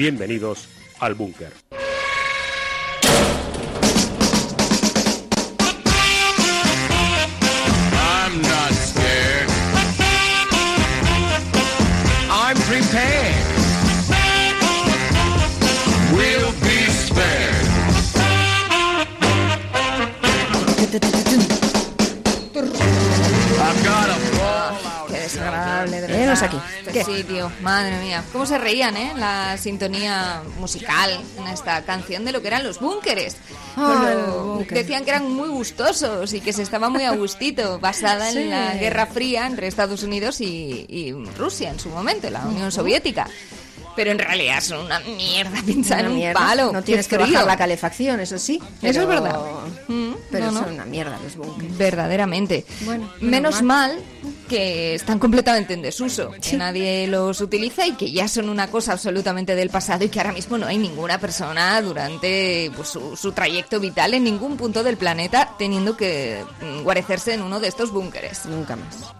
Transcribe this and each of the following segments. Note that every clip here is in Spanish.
Bienvenidos al búnker. We'll be spared. Aquí. ¿Qué? sitio, madre mía. ¿Cómo se reían, eh? La sintonía musical en esta canción de lo que eran los búnkeres. Decían que eran muy gustosos y que se estaba muy a gustito, basada Sí. en la Guerra Fría entre Estados Unidos y, y Rusia en su momento, la Unión Soviética. Pero en realidad son una mierda pinchada en un palo. No tienes que bajar la calefacción, eso sí. Eso es pero- verdad. Mm, Pero no, no. son una mierda los bunkers. Verdaderamente. Bueno, Menos menos mal que están completamente en desuso, que nadie los utiliza y que ya son una cosa absolutamente del pasado y que ahora mismo no hay ninguna persona durante pues, su, su trayecto vital en ningún punto del planeta teniendo que mm, guarecerse en uno de estos búnkeres. Nunca más.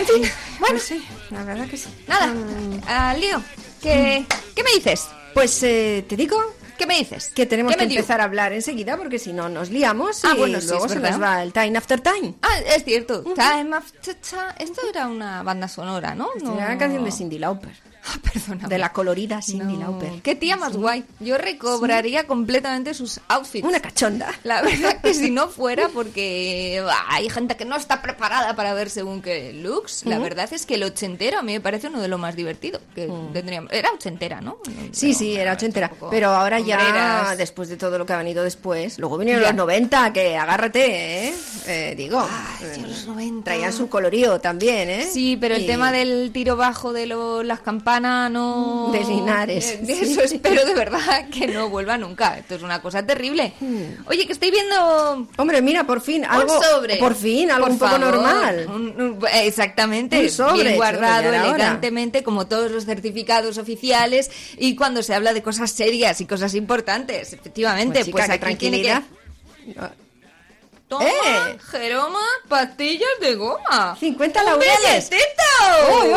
En fin, bueno, Pues sí, la verdad que sí. nada, Mm. Lío, ¿qué, ¿qué me dices? Pues eh, te digo ¿Qué me dices? que tenemos ¿Qué que empezar a hablar enseguida porque si no nos liamos y Ah, bueno, sí, luego se nos va el time after time. Ah, es cierto. Time after time. Esto era una banda sonora, ¿no? Esta Era una canción de Cindy Lauper, perdóname. de la colorida Cindy No. Lauper. Qué tía más guay. Yo recobraría completamente sus outfits. Una cachonda. La verdad que si no fuera porque bah, hay gente que no está preparada para ver según qué looks, la verdad es que el ochentero a mí me parece uno de lo más divertido que tendríamos. Era ochentera, ¿no? Sí, Pero, sí, era ochentera. Pero ahora ya, hombreras. después de todo lo que ha venido después, luego vinieron Ya. los 90, que agárrate, ¿eh? Eh, digo, Ay, eh, los 90. traían su colorío también, ¿eh? Sí, pero el tema del tiro bajo de lo- las campanas no... De Linares, de sí. Eso espero de verdad que no vuelva nunca. Esto es una cosa terrible. Hmm. Oye, que estoy viendo Hombre, mira, por fin, algo, un sobre. por fin, algo Por un poco favor. normal. Un- un- exactamente. Un sobre, bien guardado, elegantemente, como todos los certificados oficiales. Y cuando se habla de cosas serias y cosas importantes, efectivamente, Pues, pues, chica, qué aquí tiene que... Toma, ¡Eh! Jeroma, pastillas de goma. 50 ¡Un laureles! billetito! ¡Uy, uy,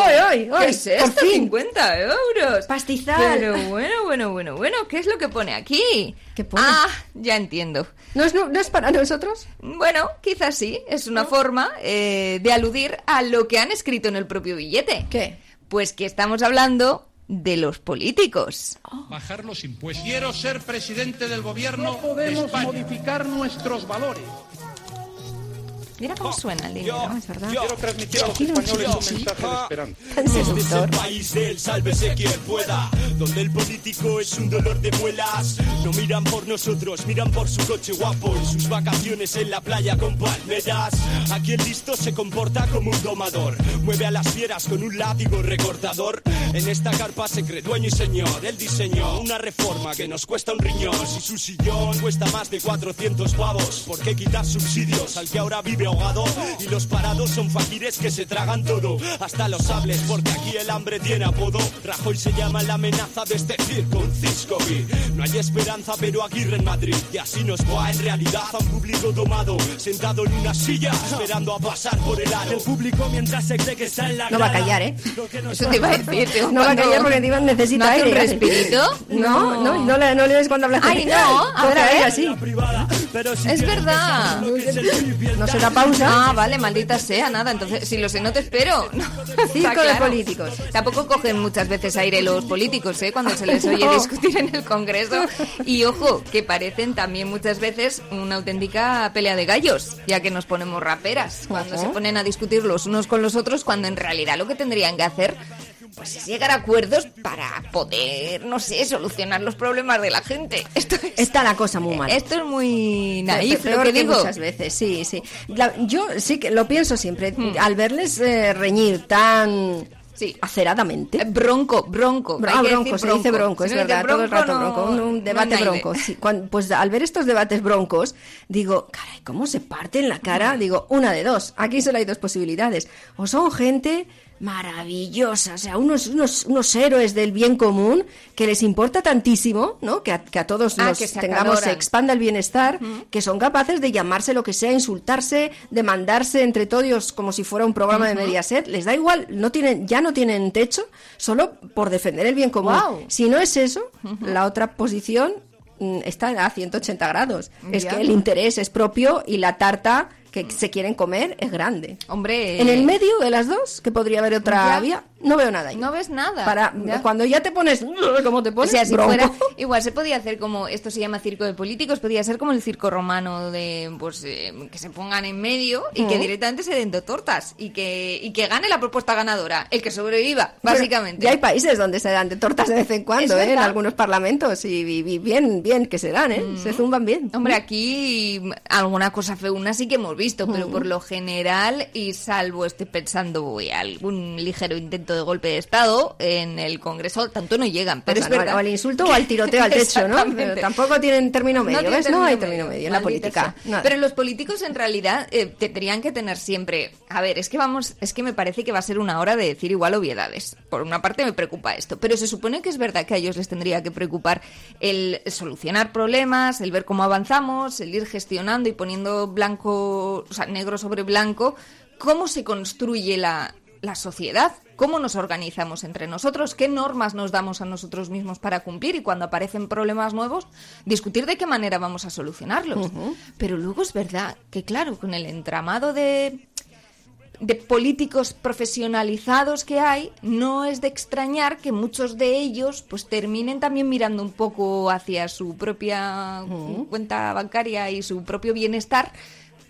uy, uy! ¿Qué es esto? fin. 50 euros. Pastizal. Pero bueno, bueno, bueno, bueno, ¿qué es lo que pone aquí? ¿Qué pone? Ah, ya entiendo. ¿No es, no, no es para nosotros? Bueno, quizás sí, es una forma eh, de aludir a lo que han escrito en el propio billete. ¿Qué? Pues que estamos hablando de los políticos. bajar los impuestos. Quiero ser presidente del gobierno No podemos de España. modificar nuestros valores. Mira cómo suena el dinero. Es verdad. Quiero transmitir a los españoles un mensaje de esperanza. Tan seductor. país del sálvese quien pueda, donde el político es un dolor de muelas. No miran por nosotros, miran por su coche guapo y sus vacaciones en la playa con palmeras. Aquí el listo se comporta como un domador, mueve a las fieras con un látigo recortador. En esta carpa se cree dueño y señor, él diseñó una reforma que nos cuesta un riñón. Si su sillón cuesta más de 400 pavos, ¿por qué quitar subsidios al que ahora vive ahogado? Y los parados son faquires que se tragan todo, hasta los sables, porque aquí el hambre tiene apodo. Rajoy se llama la amenaza de este circo, un. No hay esperanza, pero Aguirre en Madrid, y así nos va en realidad a un público domado, sentado en una silla, esperando a pasar por el aro. El público mientras se cree que está en la No va a callar, ¿eh? Eso te iba a decir. tío, No va a callar porque Iván necesita ¿No aire. un respirito? No, no, no, le, no le des cuando habla Ay, no, ahora ver. así. Es verdad. es No se da pausa. Ah, vale, maldita sea, nada. Entonces, si lo sé, no te espero. No, Circo está de claro. políticos. Tampoco cogen muchas veces aire los políticos, ¿eh? Cuando se les oye No. discutir en el Congreso. Y ojo, que parecen también muchas veces una auténtica pelea de gallos, ya que nos ponemos raperas cuando se ponen a discutir los unos con los otros, cuando en realidad lo que tendrían que hacer pues es llegar a acuerdos para poder, no sé, solucionar los problemas de la gente. Esto es, Está la cosa muy mal. esto es muy naif, lo que digo. muchas veces, sí, sí. La- yo sí que lo pienso siempre. Hmm. Al verles eh, reñir tan Sí. aceradamente. Eh, Bronco, bronco. Ah, bronco, se dice bronco, Si es no verdad, todo el rato no- bronco, un, debate bronco. sí. Pues al ver estos debates broncos, digo, caray, ¿cómo se parten la cara? Digo, una de dos, aquí solo hay dos posibilidades. O son gente maravillosa, o sea, unos, unos, unos héroes del bien común que les importa tantísimo, ¿no? Que a, que a todos Ah, nos que se tengamos, se expanda el bienestar, que son capaces de llamarse lo que sea, insultarse, de mandarse entre todos como si fuera un programa de Mediaset, les da igual, no tienen, ya no tienen techo, solo por defender el bien común. Si no es eso, la otra posición mm, está a 180 grados. Es que el interés es propio y la tarta que se quieren comer es grande. Hombre, En el medio de las dos, que podría haber otra Ya. vía, no veo nada ahí. no ves nada. Para, Ya. cuando ya te pones, como te O pones, sea, si bronco. fuera, igual se podía hacer como, esto se llama circo de políticos, podía ser como el circo romano de, pues, eh, que se pongan en medio y que Mm. directamente se den de tortas y que, y que gane la propuesta ganadora, el que sobreviva, básicamente. Ya hay países donde se dan de tortas de vez en cuando, ¿eh? en algunos parlamentos y, bien, bien que se dan, ¿eh? Se zumban bien. Hombre, aquí mm, alguna cosa feuna sí que hemos visto, pero por lo general, y salvo estoy pensando voy a algún ligero intento de golpe de Estado en el Congreso, tanto no llegan, pero O sea, es no, verdad. o al insulto o al tiroteo al techo, ¿no? Pero tampoco tienen término medio, no hay término medio en la política. Pero los políticos en realidad eh, tendrían que tener siempre. A ver, es que vamos, es que me parece que va a ser una hora de decir igual obviedades. Por una parte me preocupa esto, pero se supone que es verdad que a ellos les tendría que preocupar el solucionar problemas, el ver cómo avanzamos, el ir gestionando y poniendo blanco, o sea, negro sobre blanco, cómo se construye la, la sociedad, cómo nos organizamos entre nosotros, qué normas nos damos a nosotros mismos para cumplir y cuando aparecen problemas nuevos, discutir de qué manera vamos a solucionarlos. Pero luego es verdad que, claro, con el entramado de de políticos profesionalizados que hay, no es de extrañar que muchos de ellos pues terminen también mirando un poco hacia su propia cuenta bancaria y su propio bienestar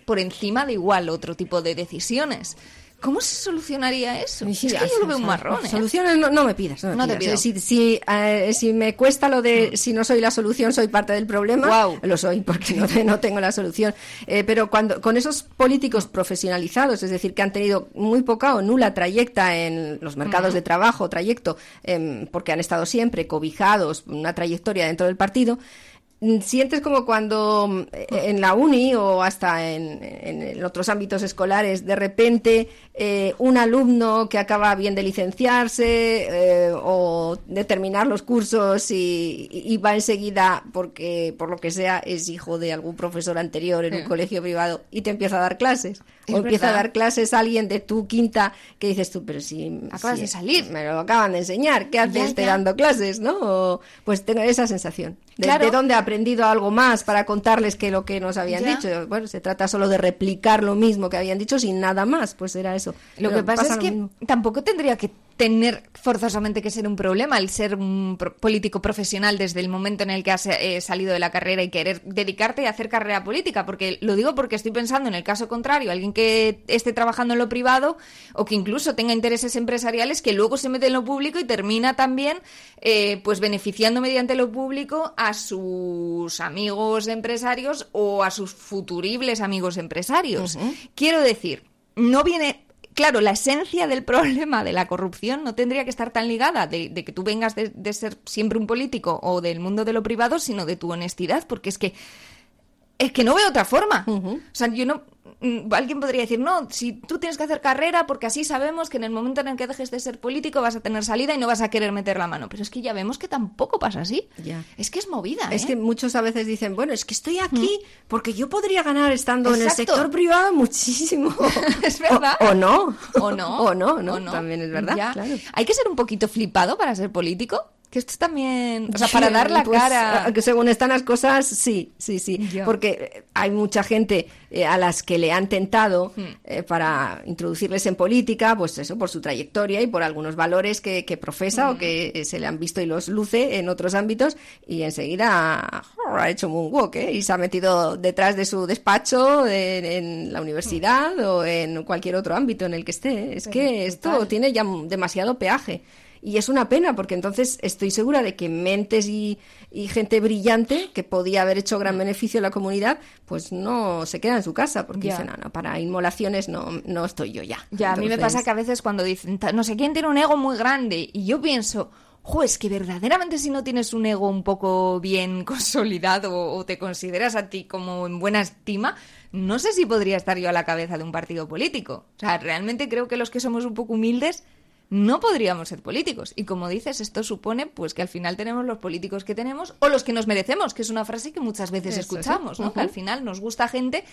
por encima de igual otro tipo de decisiones. ¿Cómo se solucionaría eso? Sí, es que yo lo veo un marrón, ¿eh? Soluciones no, no me pidas. No, me No te pidas. pido. Si, si, eh, si me cuesta lo de si no soy la solución, soy parte del problema, Guau. lo soy, porque no, te- no tengo la solución. Eh, pero cuando con esos políticos profesionalizados, es decir, que han tenido muy poca o nula trayecta en los mercados de trabajo, trayecto, em, porque han estado siempre cobijados, una trayectoria dentro del partido, mm, sientes como cuando mm, en la uni o hasta en, en- otros ámbitos escolares, de repente eh, un alumno que acaba bien de licenciarse eh, o de terminar los cursos y, y va enseguida porque por lo que sea es hijo de algún profesor anterior en un colegio privado y te empieza a dar clases. Es o empieza a dar clases a alguien de tu quinta que dices tú, pero si... Acabas si de salir. Me lo acaban de enseñar, ¿qué haces Ya, ya. dando clases, no? O, pues tengo esa sensación. De, Claro. de dónde he aprendido algo más para contarles que lo que nos habían Ya. dicho. Bueno, se trata solo de replicar lo mismo que habían dicho sin nada más, pues era eso. Lo Pero que pasa, es que mismo. tampoco tendría que tener forzosamente que ser un problema el ser un pro- político profesional desde el momento en el que has eh, salido de la carrera y querer dedicarte a hacer carrera política, porque lo digo porque estoy pensando en el caso contrario, alguien que esté trabajando en lo privado o que incluso tenga intereses empresariales que luego se mete en lo público y termina también eh, pues beneficiando mediante lo público a sus amigos empresarios o a sus futuribles amigos empresarios. Quiero decir, no viene claro, la esencia del problema de la corrupción no tendría que estar tan ligada de, de que tú vengas de, de ser siempre un político o del mundo de lo privado, sino de tu honestidad, porque es que es que no veo otra forma. O sea, yo no. Mm, Alguien podría decir, no, si tú tienes que hacer carrera, porque así sabemos que en el momento en el que dejes de ser político vas a tener salida y no vas a querer meter la mano. Pero es que ya vemos que tampoco pasa así. Ya. Es que es movida. Es ¿eh? que muchos a veces dicen, bueno, es que estoy aquí porque yo podría ganar estando en el sector privado muchísimo. Es verdad. O, o no. O no. O no, ¿no? o no. También es verdad, claro. Hay que ser un poquito flipado para ser político. Que esto es también. O sea, para dar la Pues, cara. que según están las cosas, sí, sí, sí. Porque eh, hay mucha gente eh, a las que le han tentado Hmm. eh, para introducirles en política, pues eso, por su trayectoria y por algunos valores que, que profesa Hmm. o que eh, se le han visto y los luce en otros ámbitos. Y enseguida oh, ha hecho moonwalk, ¿eh? Y se ha metido detrás de su despacho en, en la universidad o en cualquier otro ámbito en el que esté. Es que esto tiene ya demasiado peaje. Y es una pena, porque entonces estoy segura de que mentes y, y gente brillante que podía haber hecho gran beneficio a la comunidad, pues no se queda en su casa, porque Ya. dicen, no, no, para inmolaciones no, no estoy yo ya. Ya, a mí me pasa que a veces cuando dicen, "Ta- no sé quién tiene un ego muy grande, y yo pienso, jo, es que verdaderamente si no tienes un ego un poco bien consolidado o te consideras a ti como en buena estima, no sé si podría estar yo a la cabeza de un partido político. O sea, realmente creo que los que somos un poco humildes no podríamos ser políticos. Y como dices, esto supone pues que al final tenemos los políticos que tenemos o los que nos merecemos, que es una frase que muchas veces Eso, escuchamos, sí. ¿no? Que al final nos gusta gente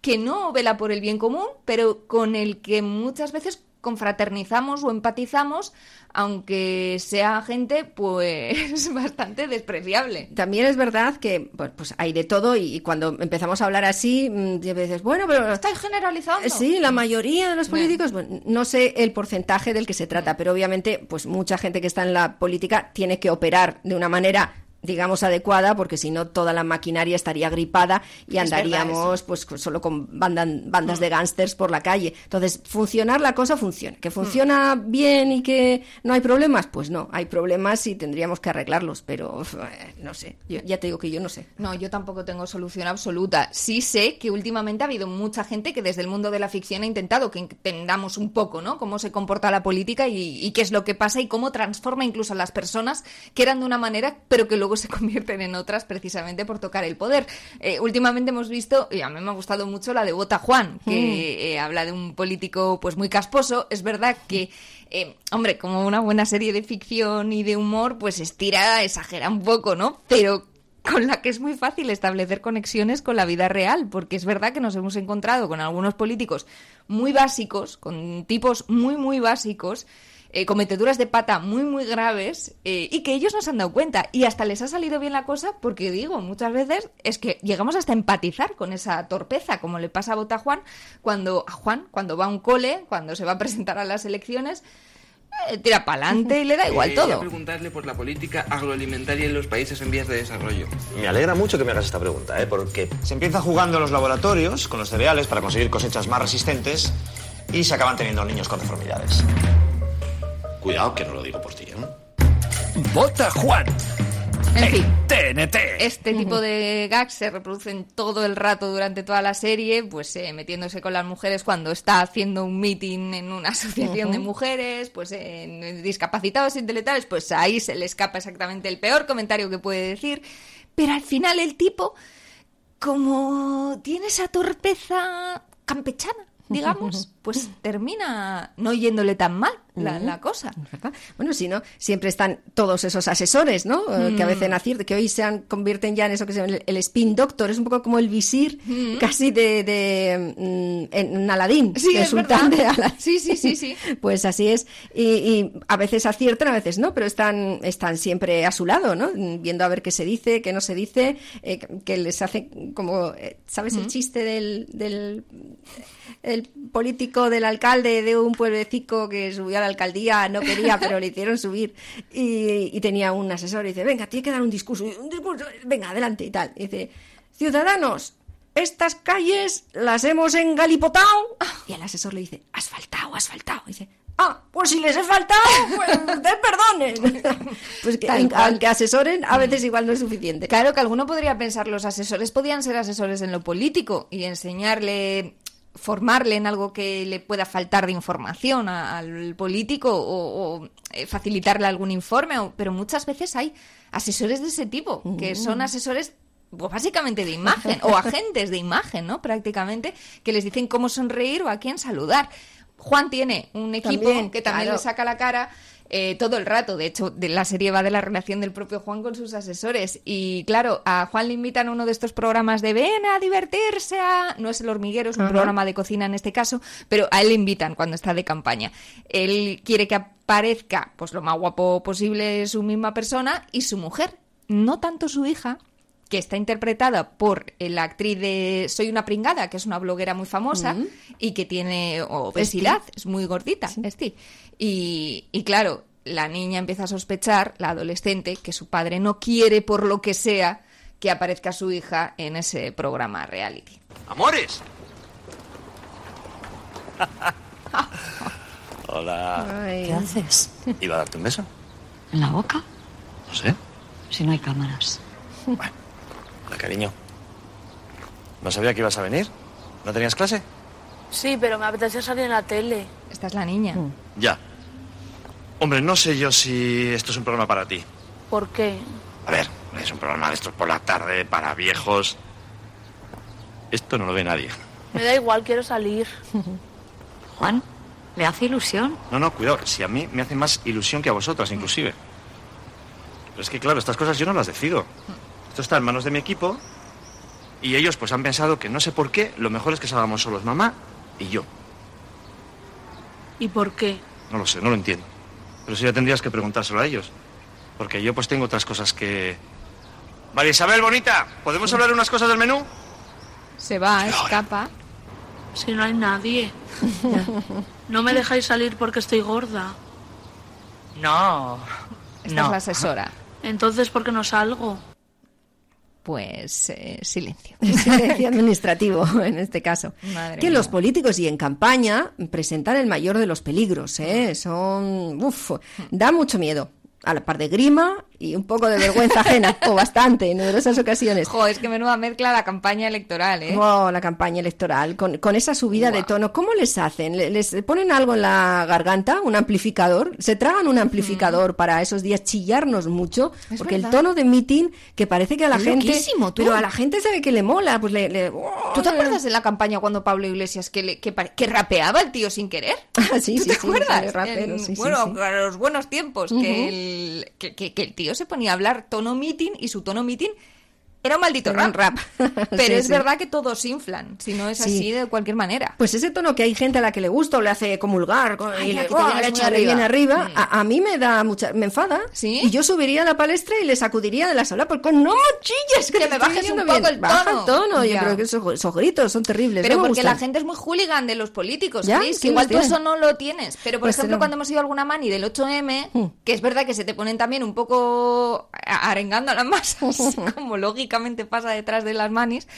que no vela por el bien común, pero con el que muchas veces confraternizamos o empatizamos, aunque sea gente pues bastante despreciable. También es verdad que pues hay de todo y, y cuando empezamos a hablar así, mm, a veces, bueno, pero ¿Estáis generalizando? Eh, Sí, la mayoría de los políticos, bueno, no sé el porcentaje del que se trata, pero obviamente, pues mucha gente que está en la política tiene que operar de una manera digamos adecuada porque si no toda la maquinaria estaría gripada y andaríamos pues solo con bandan- bandas de gángsters por la calle. Entonces funcionar la cosa funciona. Que funciona bien y que no hay problemas pues no hay problemas y tendríamos que arreglarlos pero eh, no sé. Yo ya te digo que yo no sé. No, yo tampoco tengo solución absoluta. Sí sé que últimamente ha habido mucha gente que desde el mundo de la ficción ha intentado que entendamos un poco, ¿no? Cómo se comporta la política y, y qué es lo que pasa y cómo transforma incluso a las personas que eran de una manera, pero que luego se convierten en otras precisamente por tocar el poder. Eh, últimamente hemos visto, y a mí me ha gustado mucho la de Bota Juan, que eh, habla de un político pues muy casposo. Es verdad que eh, hombre, como una buena serie de ficción y de humor, pues estira, exagera un poco, ¿no? Pero con la que es muy fácil establecer conexiones con la vida real, porque es verdad que nos hemos encontrado con algunos políticos muy básicos, con tipos muy, muy básicos, eh, cometeduras de pata muy, muy graves, eh, y que ellos no se han dado cuenta. Y hasta les ha salido bien la cosa, porque digo, muchas veces es que llegamos hasta a empatizar con esa torpeza, como le pasa a Bota Juan cuando, a Juan, cuando va a un cole, cuando se va a presentar a las elecciones, eh, tira para adelante y le da igual Eh, todo. preguntarle por la política agroalimentaria en los países en vías de desarrollo. Me alegra mucho que me hagas esta pregunta, ¿eh? porque se empieza jugando en los laboratorios con los cereales para conseguir cosechas más resistentes y se acaban teniendo niños con deformidades. Cuidado, que no lo digo por ti, ¿eh? Vota Juan. En fin. TNT. Este tipo de gags se reproducen todo el rato durante toda la serie, pues eh, metiéndose con las mujeres cuando está haciendo un meeting en una asociación de mujeres, pues en discapacitados intelectuales, pues ahí se le escapa exactamente el peor comentario que puede decir. Pero al final el tipo, como tiene esa torpeza campechana, digamos, pues termina no yéndole tan mal la, la cosa. ¿verdad? Bueno, si no, siempre están todos esos asesores, ¿no? Eh, Que a Mm. veces aciertan, que hoy se han, convierten ya en eso que se llama el, el spin doctor, es un poco como el visir casi de, de mm, en, Aladín, Sí, el sultán verdad. de Aladín. Sí, sí, sí, sí. Pues así es. Y, y a veces aciertan, a veces no, pero están, están siempre a su lado, ¿no? Viendo a ver qué se dice, qué no se dice, eh, que les hace como, eh, ¿sabes el chiste del, del el político del alcalde de un pueblecito que subió a la alcaldía, no quería, pero le hicieron subir y, y tenía un asesor y dice, venga, tiene que dar un discurso, un discurso, venga, adelante y tal. Y dice, ciudadanos, estas calles las hemos engalipotado. Y el asesor le dice, asfaltado, asfaltado. Y dice, ah, pues si les he faltado, pues perdonen. pues que, aunque asesoren, a veces igual no es suficiente. Claro que alguno podría pensar, los asesores podían ser asesores en lo político y enseñarle, formarle en algo que le pueda faltar de información a- al político o, o, eh, facilitarle algún informe, o- pero muchas veces hay asesores de ese tipo, que son asesores pues, básicamente de imagen o agentes de imagen, ¿no? Prácticamente, que les dicen cómo sonreír o a quién saludar. Juan tiene un equipo También, que también claro. le saca la cara eh, todo el rato. De hecho, de la serie va de la relación del propio Juan con sus asesores. Y claro, a Juan le invitan a uno de estos programas de ven a divertirse. a-". No es el hormiguero, es un programa de cocina en este caso, pero a él le invitan cuando está de campaña. Él quiere que aparezca pues lo más guapo posible su misma persona y su mujer, no tanto su hija, que está interpretada por eh, la actriz de Soy una pringada, que es una bloguera muy famosa y que tiene obesidad, es muy gordita, Esti. Y, y claro, la niña empieza a sospechar, la adolescente, que su padre no quiere, por lo que sea, que aparezca su hija en ese programa reality. Amores. Hola. Ay. ¿Qué haces? ¿Iba a darte un beso? ¿En la boca? No sé. Si no hay cámaras. Hola, cariño. ¿No sabía que ibas a venir? ¿No tenías clase? Sí, pero me apetece salir en la tele. Esta es la niña. Ya. Hombre, no sé yo si esto es un programa para ti. ¿Por qué? A ver, es un programa de estos por la tarde, para viejos. Esto no lo ve nadie. Me da igual, quiero salir. Juan, ¿le hace ilusión? No, no, cuidado, si a mí me hace más ilusión que a vosotras, inclusive. Pero es que, claro, estas cosas yo no las decido. Esto está en manos de mi equipo y ellos pues han pensado que no sé por qué, lo mejor es que salgamos solos mamá y yo. ¿Y por qué? No lo sé, no lo entiendo. Pero eso ya tendrías que preguntárselo a ellos. Porque yo pues tengo otras cosas que... María Isabel, bonita, ¿podemos hablar unas cosas del menú? Se va, escapa. Si no hay nadie. No me dejáis salir porque estoy gorda. No. Esta es la asesora. Entonces, ¿por qué no salgo? Pues eh, silencio. Silencio administrativo en este caso. Madre que mía. los políticos y en campaña presentan el mayor de los peligros, ¿eh? Son, uf, da mucho miedo. A la par de grima y un poco de vergüenza ajena, o bastante, en numerosas ocasiones. Jo, es que menuda mezcla la campaña electoral, ¿eh? Oh, la campaña electoral, con, con esa subida de tono. ¿Cómo les hacen? ¿Le- ¿Les ponen algo en la garganta? ¿Un amplificador? ¿Se tragan un amplificador para esos días chillarnos mucho? Mm. Es Porque el verdad. tono de meeting, que parece que a la Es gente... loquísimo, tú. Pero a la gente sabe que le mola, pues le... le- ¿Tú te acuerdas de la campaña cuando Pablo Iglesias que, le- que, que rapeaba el tío sin querer? Ah, sí, ¿Tú sí, te sí, acuerdas? rapero, En- sí, bueno, a los buenos tiempos, que, el, que, que- que el tío se ponía a hablar tono meeting y su tono meeting era un maldito un rap. rap. Pero Sí, es sí. verdad que todos inflan, si no es Sí. así de cualquier manera. Pues ese tono que hay gente a la que le gusta o le hace comulgar con- Ay, y le, ¡oh! de arriba. bien arriba, a, a mí me da mucha... me enfada. ¿Sí? Y yo subiría a la palestra y le sacudiría de la sala porque no chilles, que, Que me bajes un poco bien". el Baja tono. el tono, yo creo que esos, esos gritos son terribles. Pero no porque la gente es muy hooligan de los políticos, ¿Quién igual tú eso no lo tienes. Pero, por Pues ejemplo, cuando hemos ido a alguna mani del 8M, Mm. que es verdad que se te ponen también un poco arengando a las masas, como pasa detrás de las manis,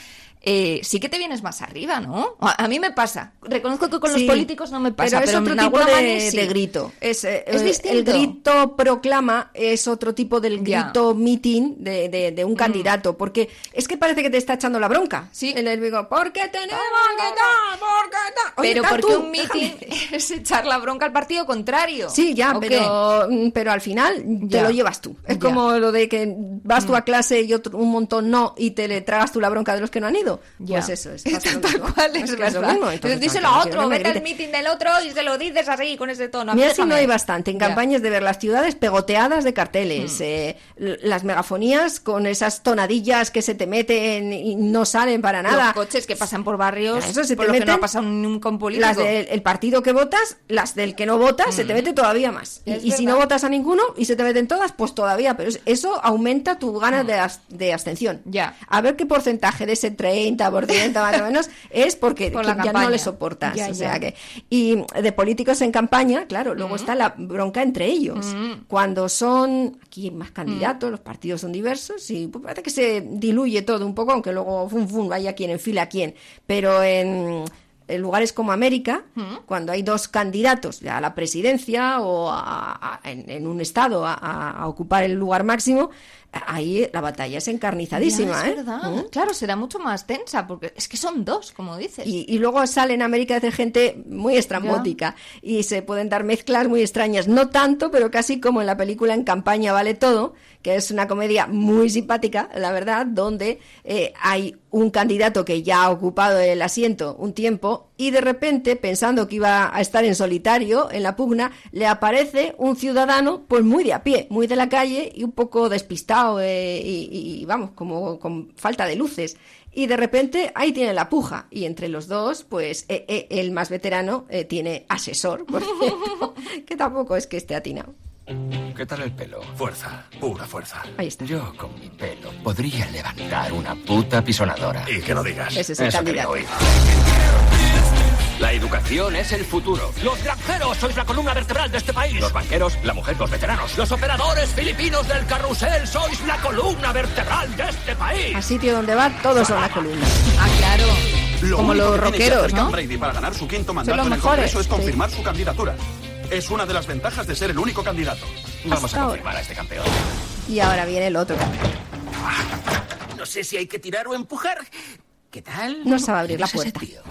eh, sí que te vienes más arriba, ¿no? A, a mí me pasa. Reconozco que con Sí, los políticos no me pasa, pero pero, es otro en tipo de, sí. de grito. Es, eh, Es eh, distinto. El grito proclama es otro tipo del. Mm. grito meeting de, de- de un candidato, porque es que parece que te está echando la bronca. Sí. El, el digo, ¿por qué tenemos que tal? ¿Por qué tal? Oye, Pero porque tú, un meeting déjame. es echar la bronca al partido contrario. Sí, ya, pero, mm, pero al final te lo llevas tú. Es. Mm. como lo de que vas tú a clase y otro, un montón no y te le tragas tú la bronca de los que no han ido. Ya. Pues eso es. Tal cual es, verdad. mismo, Entonces díselo a otro, no vete al meeting del otro y se lo dices así, con ese tono. Mira si no hay bastante en Ya. campañas de ver las ciudades pegoteadas de carteles, Mm. eh, las megafonías con esas tonadillas que se te meten y no salen para nada. Los coches que pasan por barrios, Eso se por te lo que no ha pasado nunca un político. Las del el partido que votas, las del que no votas, se te mete todavía más. Y. Es y si no votas a ninguno y se te meten todas, pues todavía. Pero es- eso aumenta tu ganas de, as- de abstención. Ya. A ver qué porcentaje de ese 30% más o menos es porque Por ya campaña. no le soportas. Ya, o sea ya. Que, y de políticos en campaña, claro, luego está la bronca entre ellos. Cuando son, aquí hay más candidatos, Mm. los partidos son diversos y pues, parece que se diluye todo un poco, aunque luego vaya quien enfila a quién. Pero en lugares como América, cuando hay dos candidatos a la presidencia o a- a- en, en un estado a, ocupar el lugar máximo, ahí la batalla es encarnizadísima. Ya, es ¿eh? verdad. ¿Mm? Claro, será mucho más tensa, porque es que son dos, como dices. Y, y luego sale en América de gente muy estrambótica y se pueden dar mezclas muy extrañas. No tanto, pero casi como en la película En campaña vale todo, que es una comedia muy simpática, la verdad, donde eh, hay un candidato que ya ha ocupado el asiento un tiempo y de repente, pensando que iba a estar en solitario en la pugna, le aparece un ciudadano pues muy de a pie, muy de la calle y un poco despistado eh, y, vamos, como con falta de luces. Y de repente ahí tiene la puja. Y entre los dos, pues eh, eh, el más veterano eh, tiene asesor, por que tampoco es que esté atinado. ¿Qué tal el pelo? Fuerza, pura fuerza. Ahí está. Yo con mi pelo podría levantar una puta pisonadora. Y que lo digas. Ese es el Eso candidato. La educación es el futuro. Los granjeros sois la columna vertebral de este país. Los banqueros, la mujer, los veteranos. Los operadores filipinos del carrusel sois la columna vertebral de este país. Al sitio donde va, todos son la columna. Ah, claro. Lo Como los rockeros, ¿no? Brady para ganar su quinto Son mandato los en el mejores, Congreso es sí. confirmar su candidatura. Es una de las ventajas de ser el único candidato. Vamos Hasta a ahora. confirmar a este campeón. Y ahora viene el otro. No sé si hay que tirar o empujar. ¿Qué tal? No sabe abrir la ¿Quién es ese puerta. tío?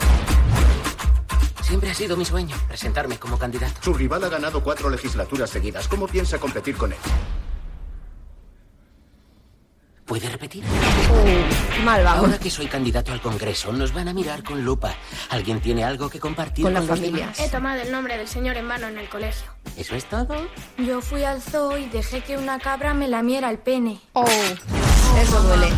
Siempre ha sido mi sueño presentarme como candidato. Su rival ha ganado cuatro legislaturas seguidas. ¿Cómo piensa competir con él? ¿Puede repetir? Mal vamos. Ahora que soy candidato al Congreso, nos van a mirar con lupa. ¿Alguien tiene algo que compartir Con con, la los familia. demás? He tomado el nombre del señor en vano en el colegio. ¿Eso es todo? Yo fui al zoo y dejé que una cabra me lamiera el pene. Oh, eso duele.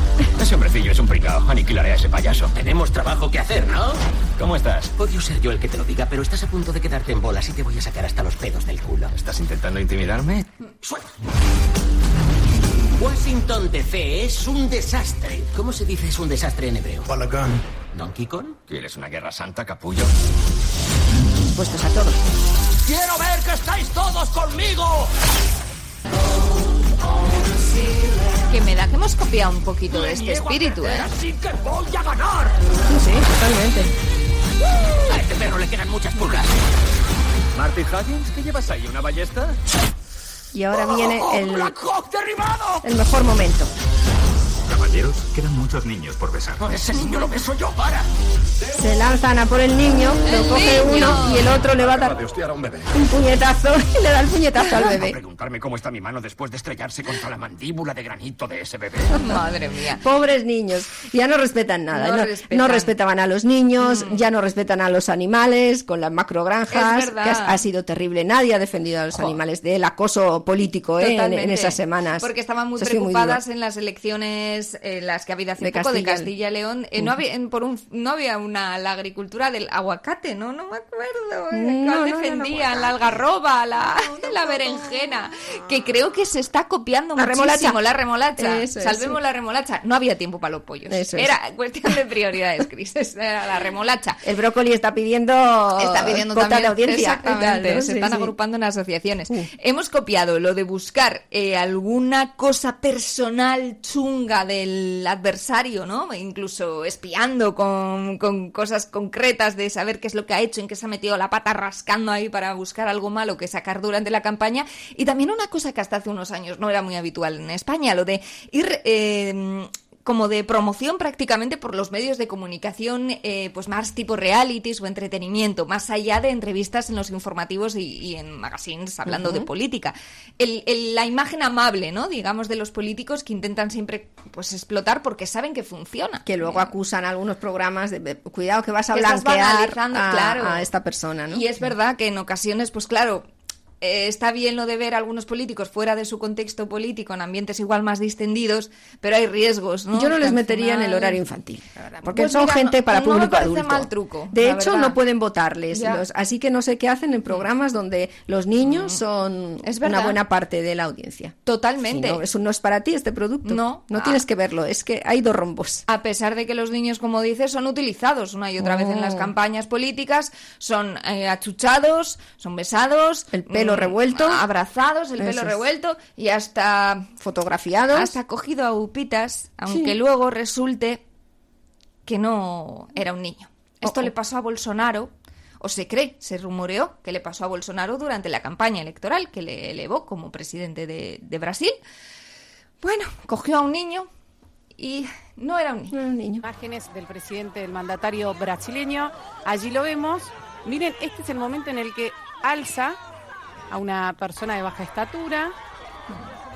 Ese hombrecillo es un pringao. Aniquilaré a ese payaso. Tenemos trabajo que hacer, ¿no? ¿Cómo estás? Odio ser yo el que te lo diga, pero estás a punto de quedarte en bolas y te voy a sacar hasta los pedos del culo. ¿Estás intentando intimidarme? Suelta. Washington DC es un desastre. ¿Cómo se dice es un desastre en hebreo? Balagán. ¿Donkey Kong? ¿Quieres una guerra santa, capullo? Puestos a todos. ¡Quiero ver que estáis todos conmigo! Que me da que hemos copiado un poquito de este espíritu, ¿eh? ¡Así que voy a ganar! Sí, sí, totalmente. A este perro le quedan muchas pulgas. ¿Marty Huggins? ¿Qué llevas ahí? ¿Una ballesta? Y ahora viene ¡Oh, el, el mejor momento. Caballeros, quedan muchos niños por besar. Ese niño lo beso yo, para. Se lanzan a por el niño, lo ¡El coge niño! uno y el otro le va a dar de hostiar a un bebé. un puñetazo y le da el puñetazo al A bebé. preguntarme cómo está mi mano después de estrellarse contra la mandíbula de granito de ese bebé. Madre mía. Pobres niños, ya no respetan nada, No no, respetan. no respetaban a los niños, ya no respetan a los animales con las macrogranjas, Es verdad. que ha, ha sido terrible. Nadie ha defendido a los Jo. animales del acoso político ¿eh? en, esas semanas. Porque estaban muy Eso preocupadas en las elecciones, eh, las que ha habido hace De poco de Castilla. Y León. Eh, no, había, en- por un, no había una, la agricultura del aguacate, ¿no? No me acuerdo. eh, No, ¿Cuál no, no, defendían? no, la algarroba, la, la berenjena. Que creo que se está copiando La muchísimo. remolacha. La remolacha. Eso es, Salvemos sí. la remolacha. No había tiempo para los pollos. Eso es. Era cuestión de prioridades, Cris. Era la remolacha. El brócoli está pidiendo, Está pidiendo también de audiencia. Exactamente, Tal, ¿no? se Sí, están sí. agrupando en asociaciones. Hemos copiado lo de buscar alguna cosa personal chunga del adversario, ¿no? Incluso espiando con, con cosas concretas de saber qué es lo que ha hecho, en qué se ha metido la pata rascando ahí para buscar algo malo que sacar durante la campaña. Y también una cosa que hasta hace unos años no era muy habitual en España, lo de ir... eh, como de promoción prácticamente por los medios de comunicación, eh, pues más tipo realities o entretenimiento, más allá de entrevistas en los informativos y, y en magazines hablando de política. El- el- la imagen amable, ¿no? Digamos, de los políticos que intentan siempre pues explotar porque saben que funciona. Que luego acusan algunos programas de cuidado que vas a blanquear a, claro. a esta persona, ¿no? Y es verdad que en ocasiones, pues claro, eh, está bien lo de ver a algunos políticos fuera de su contexto político, en ambientes igual más distendidos, pero hay riesgos, ¿no? Yo no les metería en el horario infantil, porque Pues son mira, gente no- para no público adulto. mal truco, de hecho, verdad. no pueden votarles. Mm. los- así que no sé qué hacen en programas donde los niños son Es una buena parte de la audiencia. Totalmente. Si no, eso no es para ti este producto. No. no Ah. tienes que verlo. Es que hay dos rombos. A pesar de que los niños, como dices, son utilizados una y otra vez en las Oh. campañas políticas, son eh, achuchados, son besados, El pelo revuelto. abrazados, el Eso pelo es. revuelto y hasta Fotografiados. hasta cogido a upitas, aunque Sí. luego resulte que no era un niño. Esto Oh, oh. le pasó a Bolsonaro, o se cree, se rumoreó que le pasó a Bolsonaro durante la campaña electoral que le elevó como presidente de, de Brasil. Bueno, cogió a un niño y no era un niño. Imágenes del presidente, del mandatario brasileño. Allí lo vemos. Miren, este es el momento en el que alza a una persona de baja estatura.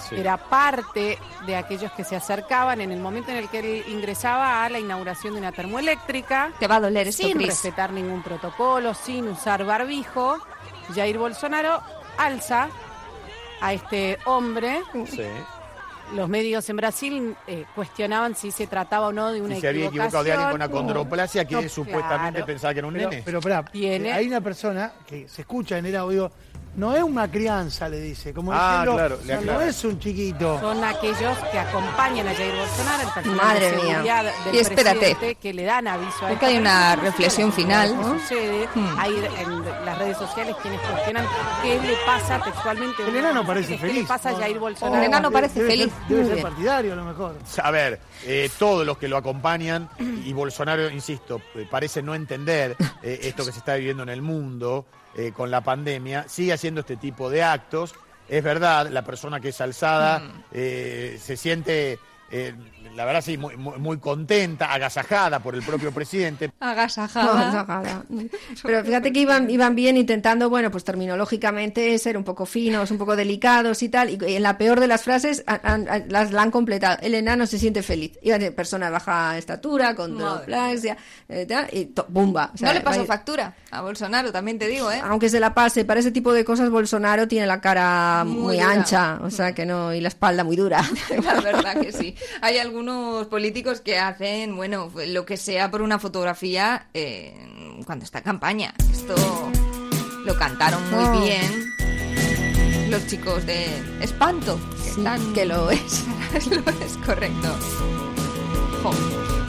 Sí. Era parte de aquellos que se acercaban en el momento en el que él ingresaba a la inauguración de una termoeléctrica. Te va a doler esto, Sin respetar ningún protocolo, sin usar barbijo. Jair Bolsonaro alza a este hombre. Los medios en Brasil eh, cuestionaban si se trataba o no de una Si se había equivocado de alguien con una condroplasia que No, supuestamente claro. pensaba que era un Pero, nene. pero eh, hay una persona que se escucha en el audio, no es una crianza, le dice, como Ah, diciendo, claro, le no, es un chiquito. Son aquellos que acompañan a Jair Bolsonaro, el personal Madre de mía. del Y espérate. que le dan aviso a que hay una reflexión final, ¿Qué ¿no? sucede? Hmm. Hay en las redes sociales quienes cuestionan qué le pasa textualmente. El enano parece ¿Qué feliz. le pasa a Jair no. Bolsonaro? El enano parece debe feliz. ser- debe ser partidario a lo mejor. A ver, eh, todos los que lo acompañan, y Bolsonaro, insisto, eh, parece no entender eh, esto que se está viviendo en el mundo eh, con la pandemia, sigue haciendo este tipo de actos. Es verdad, la persona que es alzada Mm. eh, se siente, eh, la verdad sí, muy, muy- muy contenta, agasajada por el propio presidente. Agasajada. Agasajada. Pero fíjate que iban, iban bien intentando, bueno, pues terminológicamente ser un poco finos, un poco delicados y tal. Y en la peor de las frases han- han- han- las la han completado. El enano se siente feliz. Iba a ser persona de baja estatura, con doplasia, eh, y to- ¡bumba! O sea, no le pasó vaya- factura a Bolsonaro, también te digo, ¿eh? aunque se la pase para ese tipo de cosas, Bolsonaro tiene la cara Muy muy, ancha, o sea que no, y la espalda muy dura. La verdad que sí. Hay algunos políticos que hacen, bueno, lo que sea por una fotografía eh, cuando está en campaña. Esto lo cantaron muy Oh. bien los chicos de Espanto. Que, están- que lo es. lo es correcto. Jo.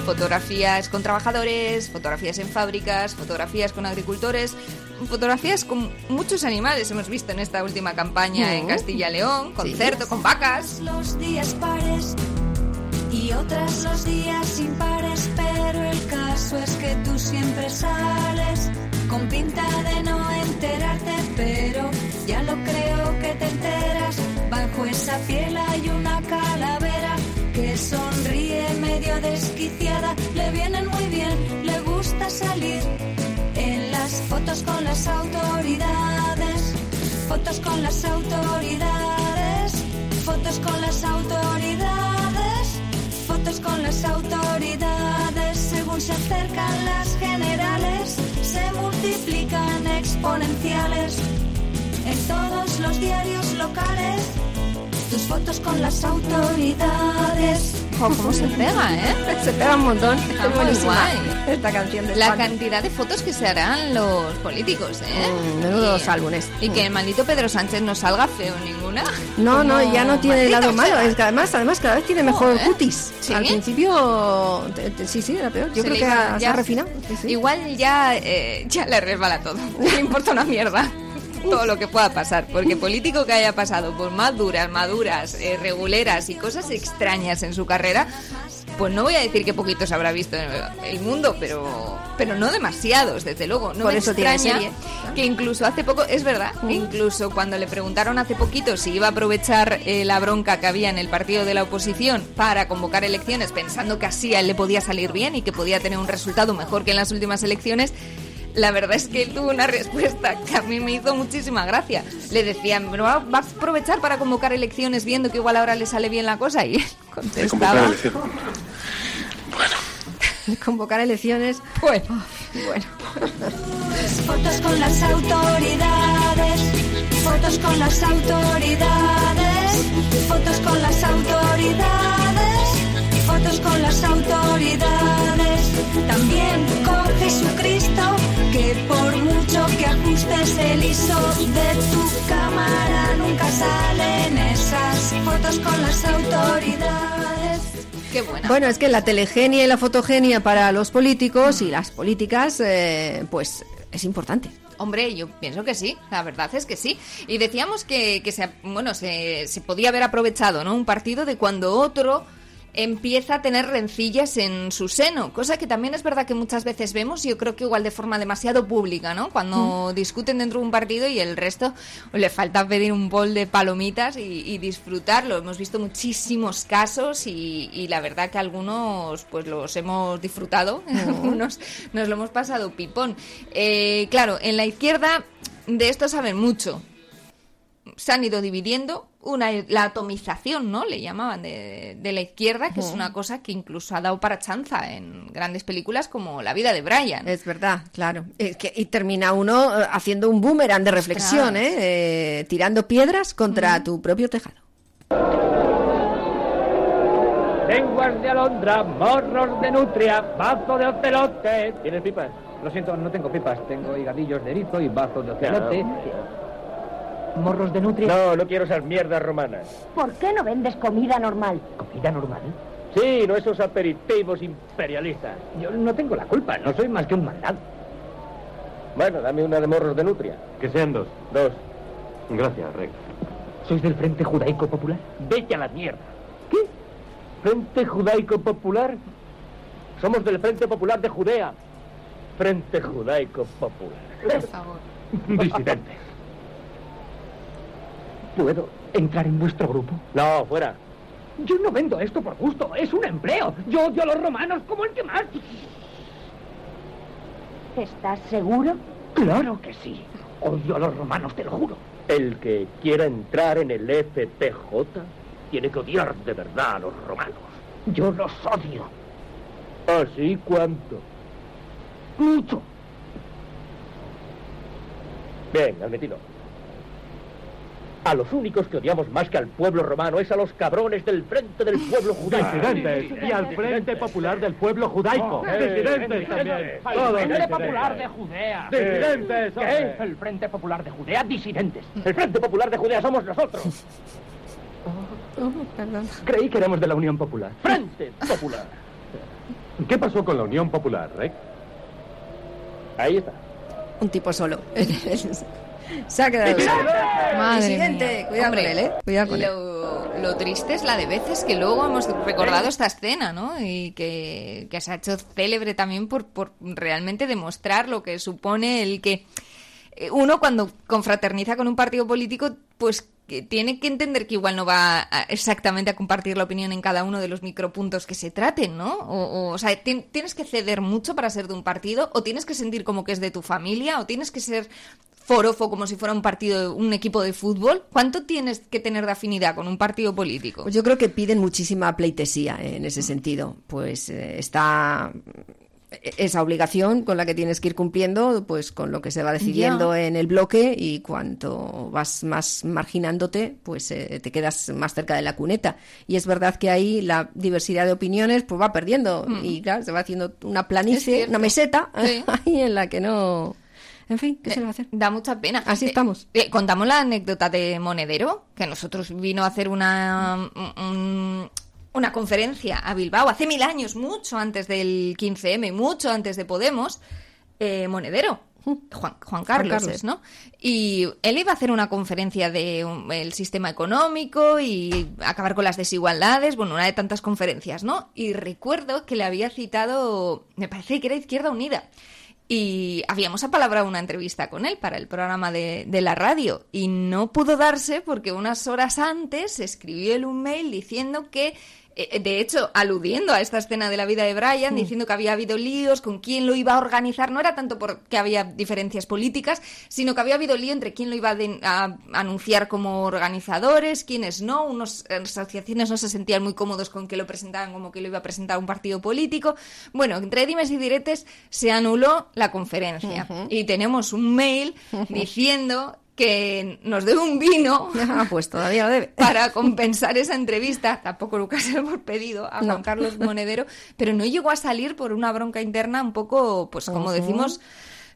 Fotografías con trabajadores, fotografías en fábricas, fotografías con agricultores, fotografías con muchos animales hemos visto en esta última campaña en. Castilla y León, con Sí. con vacas. Los días pares y otras los días impares, pero el caso es que tú siempre sales con pinta de no enterarte, pero ya lo creo que te enteras. Bajo esa piel hay una calavera que sonríe medio desquiciada, le vienen muy bien, le gusta salir en las fotos con las autoridades, fotos con las autoridades, fotos con las autoridades, con las autoridades. Según se acercan las generales, se multiplican exponenciales en todos los diarios locales. Tus fotos con las autoridades. Jo, ¿Cómo se pega, eh? Se pega un montón. Está es muy guay. esta canción de La Espanto. cantidad de fotos que se harán los políticos, ¿eh? Mm, menudos álbumes. Y que el maldito Pedro Sánchez no salga feo ninguna. No, no, ya no tiene maldita lado malo. Es que además, además cada vez tiene mejor cutis. ¿Sí? Al principio, te- te- sí, sí, era peor. Yo Se creo que ha, se ya- ha refinado. Sí, sí. Igual ya, eh, ya le resbala todo. No le importa una mierda todo lo que pueda pasar. Porque político que haya pasado por maduras, maduras, eh, reguleras y cosas extrañas en su carrera, pues no voy a decir que poquitos habrá visto en el mundo, pero, pero no demasiados, desde luego. No Por me eso extraña que incluso hace poco, es verdad, incluso cuando le preguntaron hace poquito si iba a aprovechar eh, la bronca que había en el partido de la oposición para convocar elecciones, pensando que así a él le podía salir bien y que podía tener un resultado mejor que en las últimas elecciones, la verdad es que él tuvo una respuesta que a mí me hizo muchísima gracia. Le decían, ¿pero va, va a aprovechar para convocar elecciones viendo que igual ahora le sale bien la cosa? Y él contestaba... Convocar elecciones. Pues, bueno. Fotos con las autoridades, fotos con las autoridades, fotos con las autoridades, fotos con las autoridades. También con Jesucristo, que por mucho que ajustes el ISO de tu cámara, nunca salen esas fotos con las autoridades. Qué buena. Bueno, es que la telegenia y la fotogenia para los políticos y las políticas, eh, pues es importante. Hombre, yo pienso que sí, la verdad es que sí. Y decíamos que, que se, bueno, se, se podía haber aprovechado ¿no? un partido de cuando otro empieza a tener rencillas en su seno, cosa que también es verdad que muchas veces vemos, y yo creo que igual de forma demasiado pública, ¿no? Cuando discuten dentro de un partido y el resto le falta pedir un bol de palomitas y, y disfrutarlo. Hemos visto muchísimos casos y, y la verdad que algunos pues los hemos disfrutado, algunos nos lo hemos pasado pipón. Eh, claro, en la izquierda de esto saben mucho. Se han ido dividiendo una la atomización, ¿no? Le llamaban de, de la izquierda, que es una cosa que incluso ha dado para chanza en grandes películas como La vida de Brian. Es verdad, claro. Es que, y termina uno eh, haciendo un boomerang de reflexión. ¿eh? Eh, tirando piedras contra tu propio tejado. Lenguas de alondra, morros de nutria, bazo de ocelote. ¿Tienes pipas? Lo siento, no tengo pipas. Tengo higadillos de erizo y bazos de ocelote. Morros de nutria. No, no quiero esas mierdas romanas. ¿Por qué no vendes comida normal? ¿Comida normal? Sí, no esos aperitivos imperialistas. Yo no tengo la culpa, no soy más que un mandado. Bueno, dame una de morros de nutria. Que sean dos. Dos. Gracias, Rex. ¿Sois del Frente Judaico Popular? Vete a la mierda. ¿Qué? ¿Frente Judaico Popular? Somos del Frente Popular de Judea. Frente Judaico Popular. Por favor. Disidentes. ¿Puedo entrar en vuestro grupo? No, fuera. Yo no vendo esto por gusto, es un empleo. Yo odio a los romanos como el que más. ¿Estás seguro? Claro que sí. Odio a los romanos, te lo juro. El que quiera entrar en el FPJ tiene que odiar de verdad a los romanos. Yo los odio. ¿Así cuánto? Mucho. Bien, admitido. A los únicos que odiamos más que al pueblo romano es a los cabrones del Frente del Pueblo Judaico. Disidentes, y al Frente Popular del Pueblo Judaico. Disidentes también. El Frente disidentes. Popular de Judea. Disidentes, ¿Qué? El Frente Popular de Judea, disidentes. El Frente Popular de Judea somos nosotros. Creí que éramos de la Unión Popular. Frente Popular. ¿Qué pasó con la Unión Popular, Rex? Ahí está. Un tipo solo. Se ha quedado. Madre. Cuidado Hombre, con él, ¿eh? Cuidado con él. lo, lo triste es la de veces que luego hemos recordado esta escena, ¿no? Y que, que se ha hecho célebre también por, por realmente demostrar lo que supone el que eh, uno cuando confraterniza con un partido político, pues que tiene que entender que igual no va exactamente a compartir la opinión en cada uno de los micropuntos que se traten, ¿no? O, o, sea, ti- tienes que ceder mucho para ser de un partido, o tienes que sentir como que es de tu familia, o tienes que ser forofo como si fuera un partido, un equipo de fútbol. ¿Cuánto tienes que tener de afinidad con un partido político? Pues yo creo que piden muchísima pleitesía en ese sentido. Pues eh, está esa obligación con la que tienes que ir cumpliendo, pues con lo que se va decidiendo en el bloque y cuanto vas más marginándote, pues eh, te quedas más cerca de la cuneta. Y es verdad que ahí la diversidad de opiniones pues va perdiendo Mm. y claro, se va haciendo una planicie, una meseta Sí. ahí en la que no... En fin, ¿qué se le va a hacer? Da mucha pena. Así Eh, estamos. eh, contamos la anécdota de Monedero, que nosotros vino a hacer una, un- una conferencia a Bilbao hace mil años, mucho antes del 15M, mucho antes de Podemos. eh, Monedero. Juan, Juan Carlos, Carlos. es, ¿no? Y él iba a hacer una conferencia de um, el sistema económico y acabar con las desigualdades, bueno, una de tantas conferencias, ¿no? Y recuerdo que le había citado, me parece que era Izquierda Unida. Y habíamos apalabrado una entrevista con él para el programa de, de la radio y no pudo darse porque unas horas antes escribió él un mail diciendo que, de hecho, aludiendo a esta escena de la vida de Brian, diciendo que había habido líos, con quién lo iba a organizar, no era tanto porque había diferencias políticas, sino que había habido lío entre quién lo iba a, de- a anunciar como organizadores, quiénes no, unas asociaciones no se sentían muy cómodos con que lo presentaran como que lo iba a presentar un partido político. Bueno, entre dimes y diretes se anuló la conferencia. Y tenemos un mail diciendo que nos debe un vino Ah, pues todavía lo debe. para compensar esa entrevista. Tampoco nunca se lo hemos pedido a No. Juan Carlos Monedero, pero no llegó a salir por una bronca interna un poco, pues como decimos,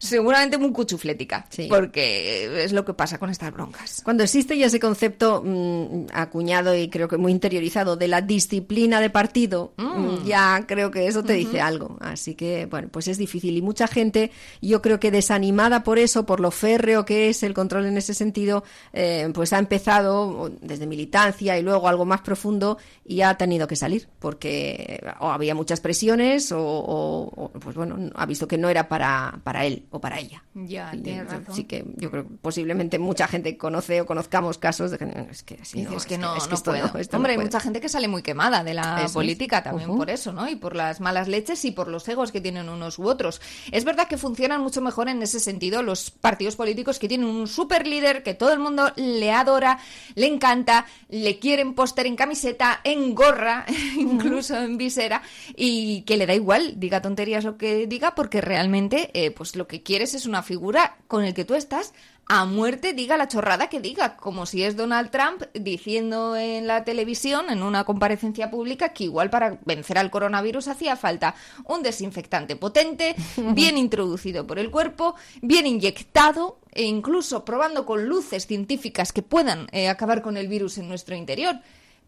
seguramente muy cuchuflética, Sí. porque es lo que pasa con estas broncas. Cuando existe ya ese concepto mm, acuñado y creo que muy interiorizado de la disciplina de partido, mm, ya creo que eso te dice algo. Así que, bueno, pues es difícil. Y mucha gente, yo creo que desanimada por eso, por lo férreo que es el control en ese sentido, eh, pues ha empezado desde militancia y luego algo más profundo y ha tenido que salir porque o había muchas presiones o, o- o, pues bueno, ha visto que no era para, para él o para ella. Ya, Y tienes yo- razón. Sí que yo creo que posiblemente mucha gente conoce o conozcamos casos de que es que así no, que no, es que no esto puedo. esto no Hombre, hay mucha gente que sale muy quemada de la Eso es. política también por eso, ¿no? Y por las malas leches y por los egos que tienen unos u otros. Es verdad que funcionan mucho mejor en ese sentido los partidos políticos que tienen un super líder que todo el mundo le adora, le encanta, le quieren póster en camiseta, en gorra, incluso en visera, y que le da igual, diga tonterías lo que diga, porque realmente eh, pues lo que quieres es una figura con el que tú estás a muerte diga la chorrada que diga, como si es Donald Trump diciendo en la televisión, en una comparecencia pública, que igual para vencer al coronavirus hacía falta un desinfectante potente, bien introducido por el cuerpo, bien inyectado e incluso probando con luces científicas que puedan eh, acabar con el virus en nuestro interior.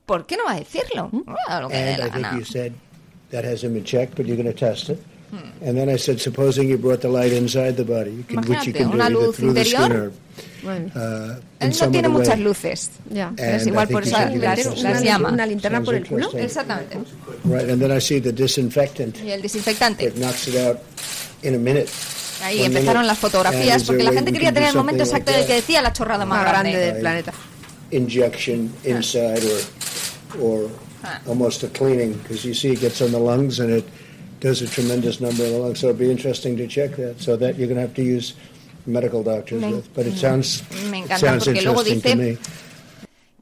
¿Por qué no va a decirlo? Ah, lo que And la I think gana. you said that has him in check, but you're going to test it. And then I said, supposing you brought the light inside the body, you can, which you Imagínate, can do una either luz through the skin interior. or Bueno. uh, in Él no some tiene other way. muchas luces. Ya. Pero es And igual I por think eso you should las, give it las some- llama. Una linterna Sounds por el culo. interesting. Exactamente. Right, and then I see the disinfectant. Y el desinfectante. It knocks it out in a minute. Ahí One empezaron minute. las fotografías, And is porque there la a way gente we quería can do tener el momento something exacto like en el que that? decía la chorrada más Más grande grande. del planeta. injection ah. inside or or ah. almost a cleaning because you see it gets on the lungs and it does a tremendous number of the lungs. So it'd be interesting to check that. So that you're going to have to use medical doctors Me- with. But it mm. sounds Me it sounds porque luego interesting to dice me.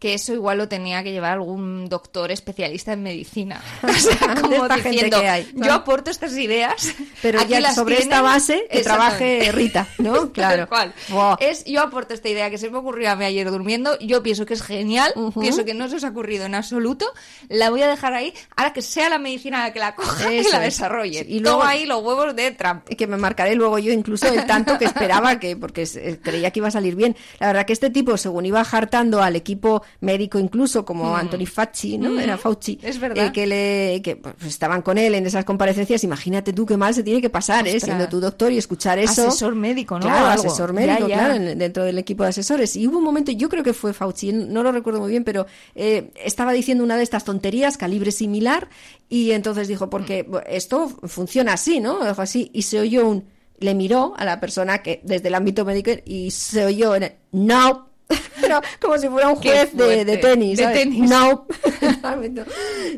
Que eso igual lo tenía que llevar algún doctor especialista en medicina. O sea, como diciendo, que hay. yo aporto estas ideas, Pero aquí ya las sobre tienen. esta base que trabaje. Rita, ¿no? Claro. Cual. Es, yo aporto esta idea que se me ocurrió a mí ayer durmiendo, yo pienso que es genial, pienso que no se os ha ocurrido en absoluto, la voy a dejar ahí, ahora que sea la medicina la que la coja y la es. desarrolle. Y Y luego- ahí los huevos de Trump. Y que me marcaré luego yo incluso el tanto que esperaba que porque eh, creía que iba a salir bien. La verdad que este tipo según iba hartando al equipo médico incluso como Mm. Anthony Fauci, ¿no? Mm, Era Fauci. es verdad. eh, que le que pues, estaban con él en esas comparecencias, imagínate tú qué mal se tiene que pasar, ¿eh? Siendo tu doctor y escuchar eso. Asesor médico, ¿no? Claro, asesor médico, Ya, ya. claro, en- dentro del equipo de asesores. Y hubo un momento, yo creo que fue Fauci, no lo recuerdo muy bien, pero eh, estaba diciendo una de estas tonterías, calibre similar, y entonces dijo, porque Mm. bueno, esto funciona así, ¿no? Dijo así, y se oyó un, le miró a la persona que desde el ámbito médico y se oyó en el, no. Pero como si fuera un juez de, de tenis. De ¿sabes? tenis. No.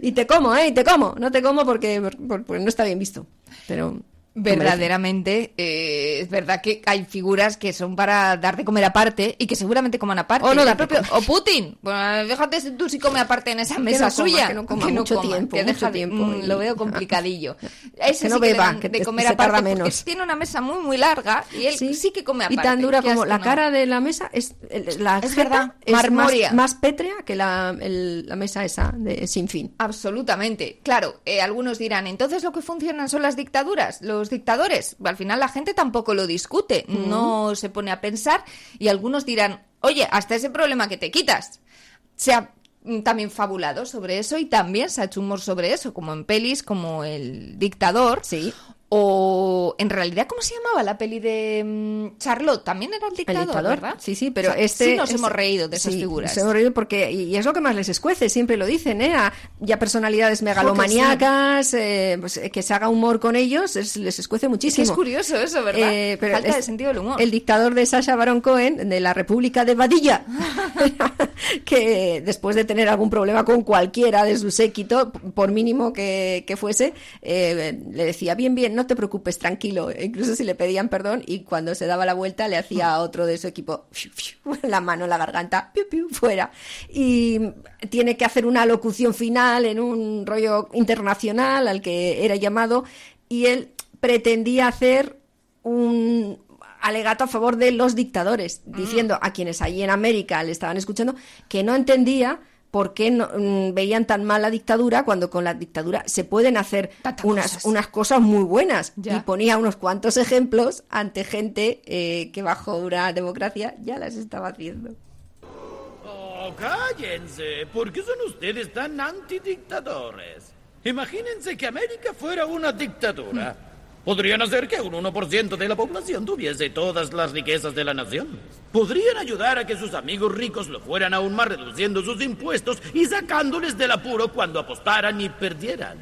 y te como, ¿eh? Y te como. No te como porque, por- porque no está bien visto. Pero. Verdaderamente, eh, es verdad que hay figuras que son para dar de comer aparte y que seguramente coman aparte. O no El propio- o Putin. Bueno, fíjate si tú si come aparte en esa Que mesa coma, suya. que no coma mucho tiempo, que mucho deja de- tiempo mm, y- Lo veo complicadillo. Ese Que no sí que beba, de comer se tarda aparte porque menos. tiene una mesa muy muy larga y él sí, que come Y aparte. tan dura como la cara de la mesa es la Es verdad, es más, más pétrea que la, el- la mesa esa de sin fin. Absolutamente. Claro, eh, algunos dirán, entonces lo que funcionan son las dictaduras, los dictadores. Al final la gente tampoco lo discute, Mm. no se pone a pensar y algunos dirán, oye, hasta ese problema que te quitas. Se ha mm, también fabulado sobre eso y también se ha hecho humor sobre eso, como en pelis como El Dictador. Sí. O en realidad, ¿cómo se llamaba la peli de mm, Charlotte? También era el dictador, El dictador, ¿verdad? sí, sí, pero O sea, este... sí nos este- hemos reído de esas sí, figuras. Nos hemos reído porque, y es lo que más les escuece, siempre lo dicen, ¿eh? A ya personalidades megalomaníacas, eh, pues, eh, que se haga humor con ellos, es- les escuece muchísimo. Es que es curioso eso, ¿verdad? Eh, pero Falta es- de sentido del humor. El dictador de Sasha Baron Cohen, de la República de Badilla, que después de tener algún problema con cualquiera de su séquito, por mínimo que, que fuese, eh, le decía, bien, bien, no te preocupes, tranquilo. E Incluso si le pedían perdón y cuando se daba la vuelta le hacía a otro de su equipo la mano en la garganta, fuera. Y tiene que hacer una locución final en un rollo internacional al que era llamado y él pretendía hacer un alegato a favor de los dictadores, diciendo a quienes allí en América le estaban escuchando que no entendía por qué no, mm, veían tan mal la dictadura cuando con la dictadura se pueden hacer unas, unas cosas muy buenas. Ya. Y ponía unos cuantos ejemplos ante gente eh, que bajo una democracia ya las estaba haciendo. Oh, cállense. ¿Por qué son ustedes tan antidictadores? Imagínense que América fuera una dictadura. Podrían hacer que un 1% de la población tuviese todas las riquezas de la nación. Podrían ayudar a que sus amigos ricos lo fueran aún más reduciendo sus impuestos y sacándoles del apuro cuando apostaran y perdieran.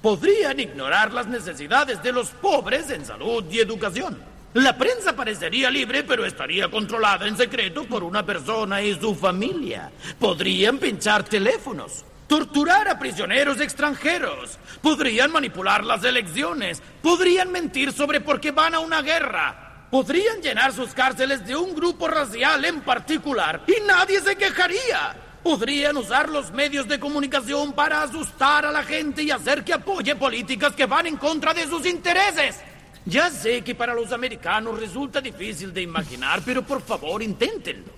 Podrían ignorar las necesidades de los pobres en salud y educación. La prensa parecería libre, pero estaría controlada en secreto por una persona y su familia. Podrían pinchar teléfonos, torturar a prisioneros extranjeros, podrían manipular las elecciones, podrían mentir sobre por qué van a una guerra, podrían llenar sus cárceles de un grupo racial en particular y nadie se quejaría. Podrían usar los medios de comunicación para asustar a la gente y hacer que apoye políticas que van en contra de sus intereses. Ya sé que para los americanos resulta difícil de imaginar, pero por favor inténtenlo.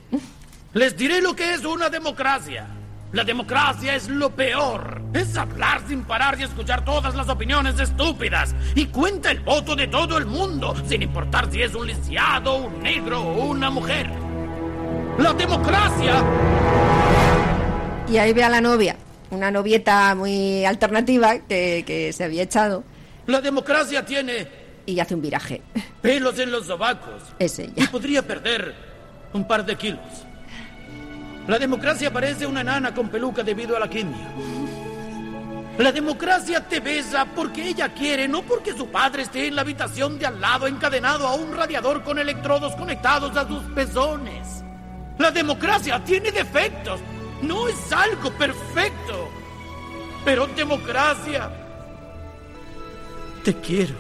Les diré lo que es una democracia. La democracia es lo peor. Es hablar sin parar y escuchar todas las opiniones estúpidas. Y cuenta el voto de todo el mundo, sin importar si es un lisiado, un negro o una mujer. La democracia Y ahí ve a la novia, una novieta muy alternativa que, que se había echado. La democracia tiene Y hace un viraje. pelos en los sobacos. Es ella. Y podría perder un par de kilos. La democracia parece una enana con peluca debido a la quimio. La democracia te besa porque ella quiere, no porque su padre esté en la habitación de al lado encadenado a un radiador con electrodos conectados a sus pezones. La democracia tiene defectos. No es algo perfecto. Pero democracia. Te quiero.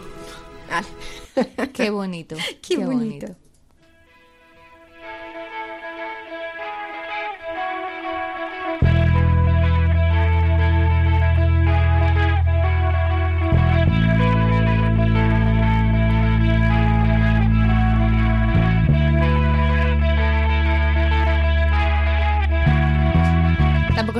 Qué bonito. Qué bonito.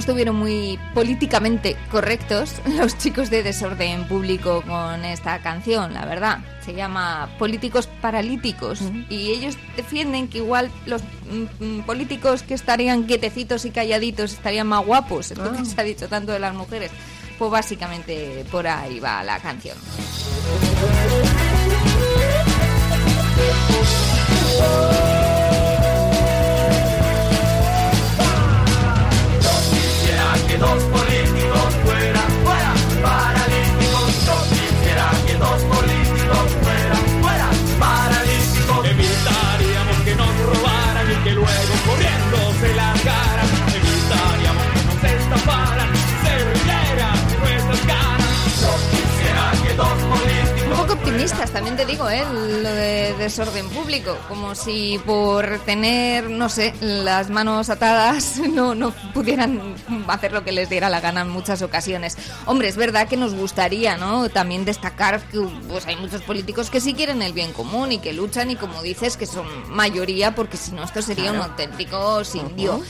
Estuvieron muy políticamente correctos los chicos de Desorden Público con esta canción, la verdad. Se llama Políticos Paralíticos y ellos defienden que igual los mm, mm, políticos que estarían quietecitos y calladitos estarían más guapos, esto que se ha dicho tanto de las mujeres. Pues básicamente por ahí va la canción. También te digo, ¿eh? lo de desorden público, como si por tener, no sé, las manos atadas no, no pudieran hacer lo que les diera la gana en muchas ocasiones. Hombre, es verdad que nos gustaría, ¿no? También destacar que pues, hay muchos políticos que sí quieren el bien común y que luchan y como dices, que son mayoría, porque si no esto sería un auténtico sindio.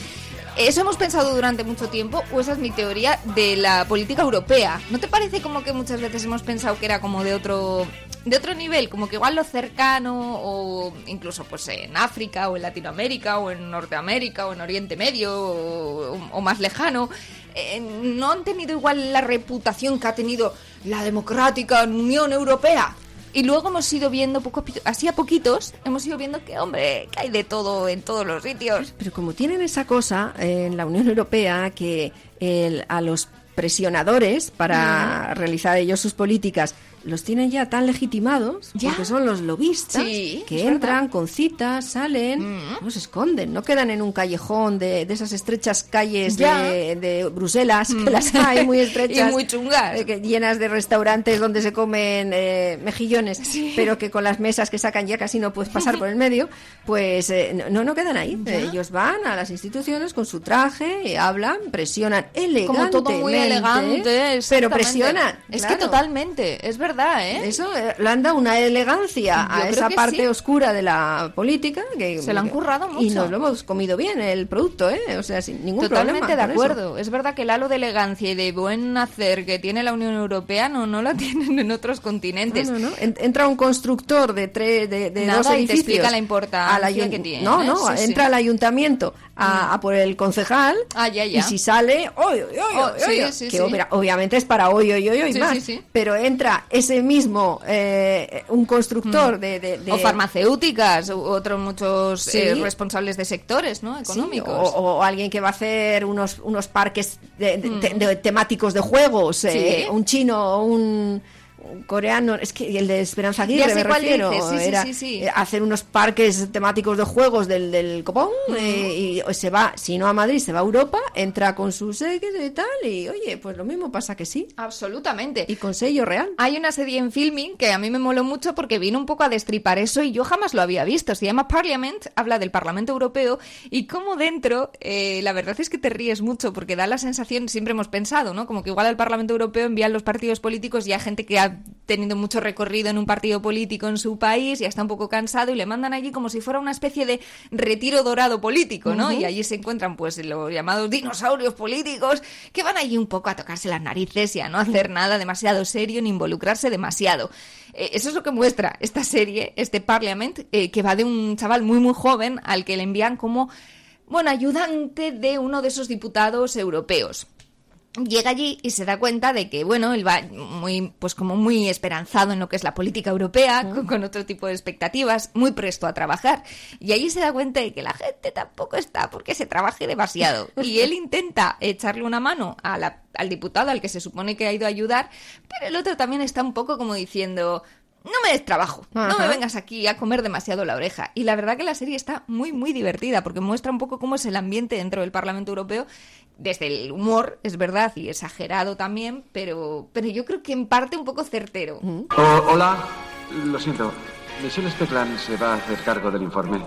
Eso hemos pensado durante mucho tiempo, o esa es mi teoría de la política europea. ¿No te parece como que muchas veces hemos pensado que era como de otro de otro nivel, como que igual lo cercano o incluso pues en África o en Latinoamérica o en Norteamérica o en Oriente Medio o, o más lejano eh, no han tenido igual la reputación que ha tenido la democrática Unión Europea? Y luego hemos ido viendo poco así a poquitos, hemos ido viendo que hombre, que hay de todo en todos los sitios. Pero como tienen esa cosa eh, en la Unión Europea que el- a los presionadores para realizar ellos sus políticas los tienen ya tan legitimados Ya. porque son los lobistas Sí, que entran con citas, salen, no se esconden, no quedan en un callejón de, de esas estrechas calles de, de Bruselas, Mm. que las hay muy estrechas. Y muy chungas. eh, que- llenas de restaurantes donde se comen eh, mejillones, pero que con las mesas que sacan ya casi no puedes pasar por el medio, pues eh, no, no quedan ahí. Ya. Ellos van a las instituciones con su traje, hablan, presionan elegantemente. como todo muy elegante, pero presionan. Es claro. que totalmente, es verdad, ¿eh? Eso eh, le han dado una elegancia Yo a esa parte sí. oscura de la política que Se lo han currado y mucho. nos lo hemos comido bien el producto, ¿eh? O sea, sin ningún Totalmente problema. de con eso. acuerdo. Es verdad que el halo de elegancia y de buen hacer que tiene la Unión Europea no, no la tienen en otros continentes. No, no, no. En- Entra un constructor de tres, de, de Nada, dos y te edificios. explica la importancia ayun- que tiene, No, ¿eh? no, Sí, sí. entra al ayuntamiento a, a por el concejal. Ah, ya, ya. Y si sale, Oh, sí, sí, que sí. obvia- obviamente es para hoy, hoy, hoy, hoy Sí, más. sí, sí. Pero entra ese mismo, eh, un constructor Mm. de, de- de- O farmacéuticas, otros muchos Sí. eh, responsables de sectores, ¿no? Sí, Económicos. o, o alguien que va a hacer unos, unos parques de, de- temáticos de juegos, eh, Sí. un chino o un coreano, es que el de Esperanza Aguirre me refiero, sí, sí, era sí, eh, hacer unos parques temáticos de juegos del, del copón eh, y se va, si no a Madrid, se va a Europa, entra con sus séquito y tal, y oye, pues lo mismo pasa que sí. Absolutamente. Y con sello real. Hay una serie en filming que a mí me moló mucho porque vino un poco a destripar eso y yo jamás lo había visto. Se llama Parliament, habla del Parlamento Europeo y como dentro, eh, la verdad es que te ríes mucho porque da la sensación, siempre hemos pensado, ¿no? Como que igual al Parlamento Europeo envían los partidos políticos ya gente que ha tenido mucho recorrido en un partido político en su país, ya está un poco cansado y le mandan allí como si fuera una especie de retiro dorado político, ¿no? Y allí se encuentran pues los llamados dinosaurios políticos que van allí un poco a tocarse las narices y a no hacer nada demasiado serio ni involucrarse demasiado. Eh, eso es lo que muestra esta serie, este Parliament, eh, que va de un chaval muy muy joven al que le envían como, bueno, ayudante de uno de esos diputados europeos llega allí y se da cuenta de que, bueno, él va muy, pues como muy esperanzado en lo que es la política europea, con, con otro tipo de expectativas, muy presto a trabajar. Y allí se da cuenta de que la gente tampoco está porque se trabaje demasiado. Y él intenta echarle una mano a la- al diputado al que se supone que ha ido a ayudar, pero el otro también está un poco como diciendo, no me des trabajo, no me vengas aquí a comer demasiado la oreja. Y la verdad que la serie está muy, muy divertida porque muestra un poco cómo es el ambiente dentro del Parlamento Europeo, desde el humor, es verdad, y exagerado también, pero, pero yo creo que en parte un poco certero. Oh, hola, lo siento. Michelle Speckland se va a hacer cargo del informe.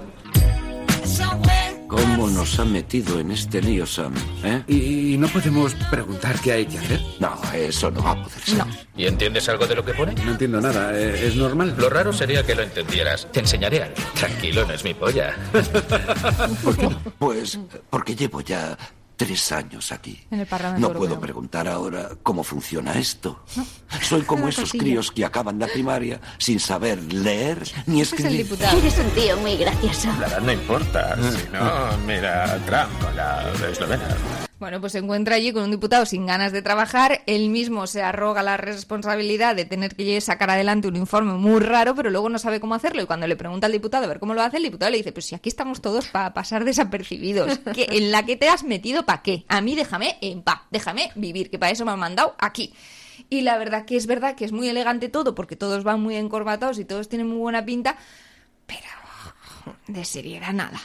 ¿Cómo nos ha metido en este lío, Sam? ¿Eh? ¿Y no podemos preguntar qué hay que hacer? No, eso no va a poder ser. ¿Y entiendes algo de lo que pone? No entiendo nada. ¿eh? ¿Es normal? Lo raro sería que lo entendieras. Te enseñaré algo. Tranquilo, no es mi polla. ¿Por qué? Pues porque llevo ya tres años aquí. En el Parlamento No Europeo. puedo preguntar ahora cómo funciona esto. Soy como esos Cosilla. críos que acaban la primaria sin saber leer ni Es el escribir. diputado. Eres un tío muy gracioso. La edad no importa. Si no, mira, Trump, la eslovena. Bueno, pues se encuentra allí con un diputado sin ganas de trabajar. Él mismo se arroga la responsabilidad de tener que sacar adelante un informe muy raro, pero luego no sabe cómo hacerlo. Y cuando le pregunta al diputado a ver cómo lo hace, el diputado le dice: Pues si aquí estamos todos para pasar desapercibidos. ¿Que ¿En la que te has metido para qué? A mí déjame en paz, déjame vivir, que para eso me han mandado aquí. Y la verdad que es verdad que es muy elegante todo, porque todos van muy encorbatados y todos tienen muy buena pinta, pero de seriedad nada.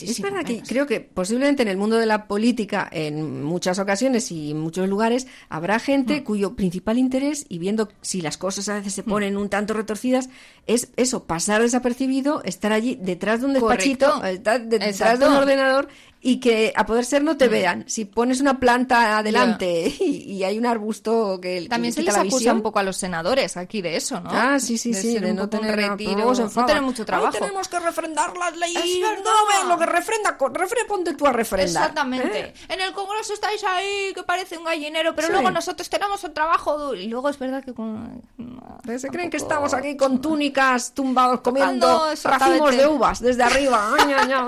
Es verdad que creo que posiblemente en el mundo de la política, en muchas ocasiones y en muchos lugares, habrá gente cuyo principal interés, y viendo si las cosas a veces se ponen un tanto retorcidas, es eso, pasar desapercibido, estar allí detrás de un despachito, Correcto. estar de- detrás Exacto. de un ordenador y que a poder ser no te vean. Si pones una planta adelante y, y hay un arbusto que También se les la acusa visión, un poco a los senadores aquí de eso, ¿no? Ah, sí, sí, sí, ser de no tener no tener mucho trabajo. tenemos que refrendar las leyes. No lo que refrenda, refrenda, ponte tú a refrendar. Exactamente. ¿eh? En el Congreso estáis ahí que parece un gallinero, pero Sí. luego nosotros tenemos un trabajo. Y luego es verdad que con... Se creen que estamos aquí con túnicas tumbados comiendo racimos de uvas desde arriba.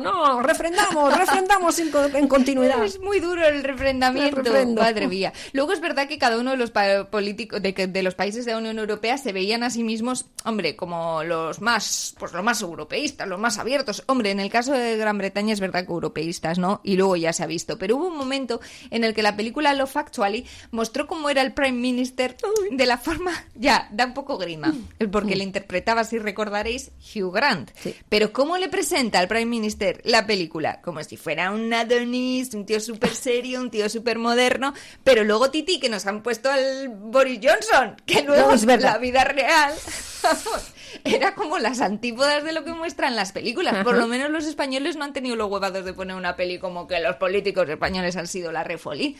No, refrendamos, refrendamos en, co- en continuidad. Es muy duro el refrendamiento, El madre mía. Luego es verdad que cada uno de los políticos de, los países de la Unión Europea se veían a sí mismos, hombre, como los más, pues los más europeístas, los más abiertos. Hombre, en el caso de Gran Bretaña es verdad que europeístas, ¿no? Y luego ya se ha visto. Pero hubo un momento en el que la película Love Actually mostró cómo era el Prime Minister de la forma, ya, da un poco grima, porque le interpretaba, si recordaréis, Hugh Grant. Pero ¿cómo le presenta al Prime Minister la película? Como si fuera un Adonis, un tío súper serio, un tío súper moderno, pero luego Titi, que nos han puesto al Boris Johnson, que luego No, la vida real, vamos, era como las antípodas de lo que muestran las películas. Por Ajá. lo menos los españoles no han tenido los huevados de poner una peli como que los políticos españoles han sido la refolí.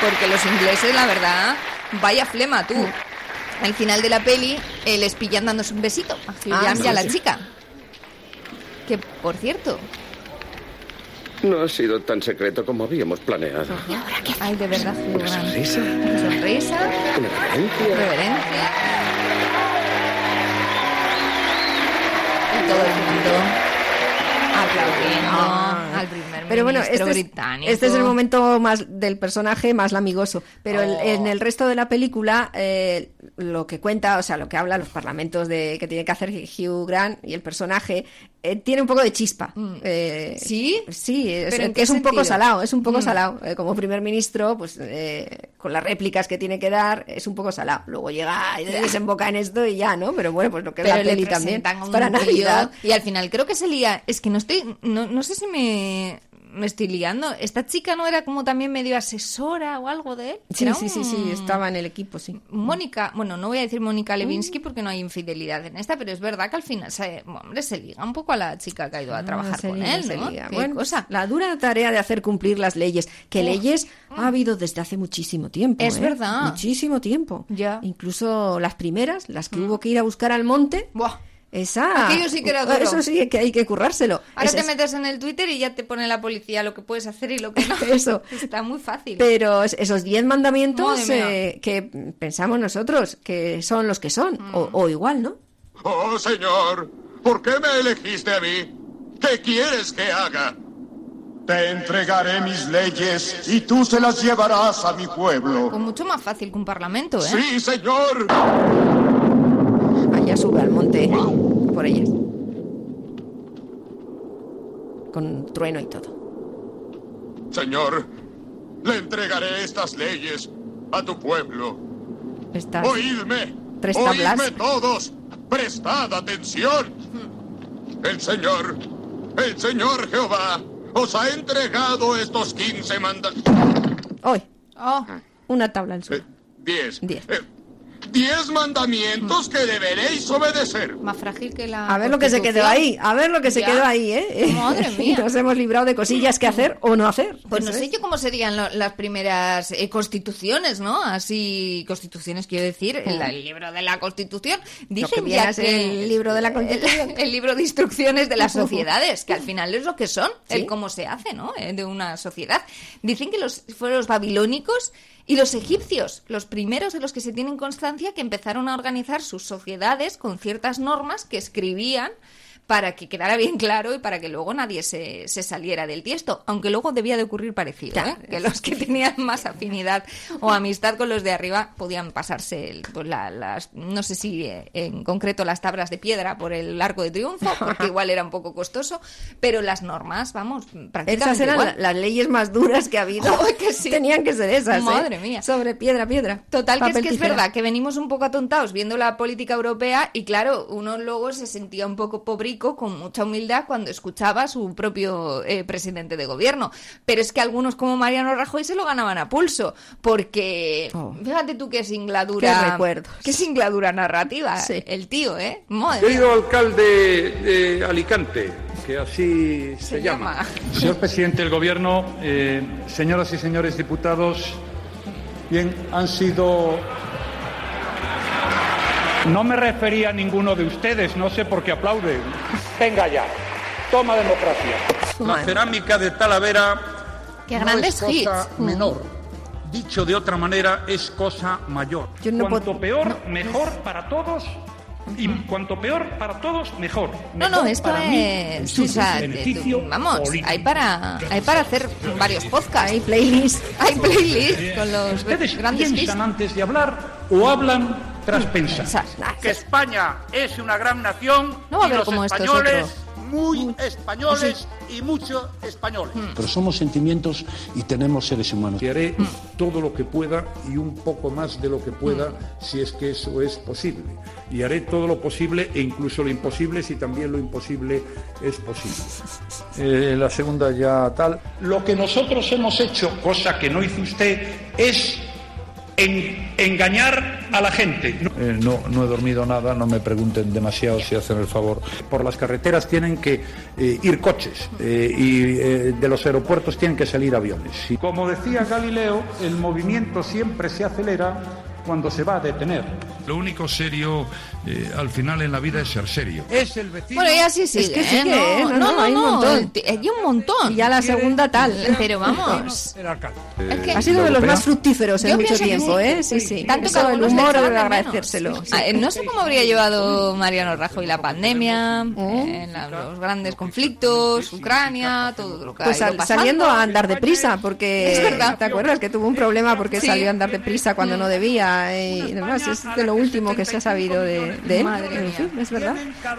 Porque los ingleses, la verdad, vaya flema tú. Al final de la peli, les pillan dándose un besito Ah, y a la sí. chica. Que, por cierto, No ha sido tan secreto como habíamos planeado. ay, de verdad, Una sonrisa, Una sonrisa, una reverencia. reverencia. Y todo el mundo aplaudiendo al primer Pero bueno, ministro este es, británico. este es el momento más del personaje más lamigoso. Pero el- Oh. en el resto de la película, eh, lo que cuenta, o sea, lo que habla los parlamentos de que tiene que hacer Hugh Grant y el personaje, eh, tiene un poco de chispa. Eh, ¿Sí? Sí, es, ¿Pero es un poco salado, es un poco Mm. salado. Eh, como primer ministro, pues eh, con las réplicas que tiene que dar, es un poco salado. Luego llega y desemboca en esto y ya, ¿no? Pero bueno, pues lo que es Pero la le peli también. es para Navidad. Y al final creo que se lía. Es que no estoy. No, no sé si me, me estoy liando. Esta chica no era como también medio asesora o algo de él. Sí, sí, sí, sí, estaba en el equipo, sí. Mónica, bueno, no voy a decir Mónica Levinsky Mm. porque no hay infidelidad en esta, pero es verdad que al final, se, hombre, se liga un poco a la chica que ha ido a trabajar Ah, se con liga, él, ¿no? Bueno, cosa. La dura tarea de hacer cumplir las leyes, que Uf. leyes ha habido desde hace muchísimo tiempo. Es ¿eh? verdad. Muchísimo tiempo. Ya. Incluso las primeras, las que hubo que ir a buscar al monte. Buah. Esa. Aquello sí que era duro. Eso sí que hay que currárselo. Ahora Es- te es- metes en el Twitter y ya te pone la policía lo que puedes hacer y lo que no. Eso. Está muy fácil. Pero es- esos diez mandamientos eh, que pensamos nosotros que son los que son, Mm. o, o igual, ¿no? Oh, señor, ¿por qué me elegiste a mí? ¿Qué quieres que haga? Te entregaré mis leyes y tú se las llevarás a mi pueblo. Pues mucho más fácil que un parlamento, ¿eh? Sí, señor. Allá sube al monte por ellas. Con trueno y todo. Señor, le entregaré estas leyes a tu pueblo. Estás- Oídme. Tres tablas. Oídme todos, prestad atención. El Señor, el Señor Jehová, os ha entregado estos 15 mandamientos. Hoy. Oh. Una tabla al suelo. Diez. Diez. Eh, diez mandamientos que deberéis obedecer. Más frágil que la. A ver lo que se quedó ahí, a ver lo que se Ya. quedó ahí, ¿eh? Madre mía. Nos hemos librado de cosillas que hacer o no hacer. Pues no sé es. yo cómo serían lo- las primeras eh, constituciones, ¿no? Así, constituciones quiero decir, el, el libro de la constitución. Dicen que ya el libro de la Constitución. El, el libro de instrucciones de las sociedades, que al final es lo que son, Sí. el cómo se hace, ¿no? Eh, De una sociedad. Dicen que los fueron los babilónicos y los egipcios, los primeros de los que se tienen constancia que empezaron a organizar sus sociedades con ciertas normas que escribían para que quedara bien claro y para que luego nadie se, se saliera del tiesto. Aunque luego debía de ocurrir parecido, ¿eh? que los que tenían más afinidad o amistad con los de arriba podían pasarse pues, la- las, no sé si eh, en concreto las tablas de piedra por el arco de triunfo, porque igual era un poco costoso, pero las normas, vamos, prácticamente Esas eran igual. las leyes más duras que ha habido. Joder, que sí. Tenían que ser esas. ¿eh? Madre mía. Sobre piedra, piedra. Total, que es que es verdad que venimos un poco atontados viendo la política europea y claro, uno luego se sentía un poco con mucha humildad cuando escuchaba a su propio eh, presidente de gobierno. Pero es que algunos como Mariano Rajoy se lo ganaban a pulso porque fíjate tú qué singladura, Oh. Qué recuerdos. qué singladura narrativa Sí. el tío, ¿eh? Madre mía. Querido alcalde de Alicante, que así se, Se llama. llama. Señor presidente del Gobierno, eh, señoras y señores diputados, bien, han sido... No me refería a ninguno de ustedes, no sé por qué aplauden. Venga ya, toma democracia. La cerámica de Talavera Qué no grandes es cosa hits. menor. Dicho de otra manera, es cosa mayor. Yo no cuanto puedo- peor, mejor para todos. Y cuanto peor para todos, mejor. No, no, Mejor esto para mí, es. suyo, o sea, beneficio de- vamos, político. hay para, hay para hacer varios podcasts. Hay playlists. Hay playlists con los ¿Ustedes grandes hits. piensan antes de hablar o hablan tras pensar? Que España es una gran nación No va a y ver los como esto es españoles muy españoles y mucho españoles. Pero somos sentimientos y tenemos seres humanos. Y haré todo lo que pueda y un poco más de lo que pueda si es que eso es posible. Y haré todo lo posible e incluso lo imposible si también lo imposible es posible. Eh, la segunda ya tal. Lo que nosotros hemos hecho, cosa que no hizo usted, es en- engañar a la gente. no, no he dormido nada, no me pregunten demasiado si hacen el favor. Por las carreteras tienen que eh, ir coches eh, y eh, de los aeropuertos tienen que salir aviones. Y como decía Galileo, el movimiento siempre se acelera cuando se va a detener. Lo único serio eh, al final en la vida es ser serio. Es el vecino. Bueno, y así sigue, Es que ¿eh? sigue, ¿eh? No, No, no, no, no, hay un montón. Hay un montón. Y ya la segunda tal. Pero vamos. El alcalde. Es que- Ha sido de los más fructíferos en mucho tiempo, sí. ¿eh? Sí, sí. Tanto que Eso, el humor de agradecérselo. sí. Ah, eh, No sé cómo habría llevado Mariano Rajoy la pandemia, eh, la- los grandes conflictos, Ucrania, todo lo que Pues ha ido saliendo a andar deprisa, porque... Es verdad. ¿Te acuerdas que tuvo un problema porque Sí. salió a andar deprisa cuando no debía? Y demás, es de lo último que se ha sabido de, de él. Madre mía. es verdad.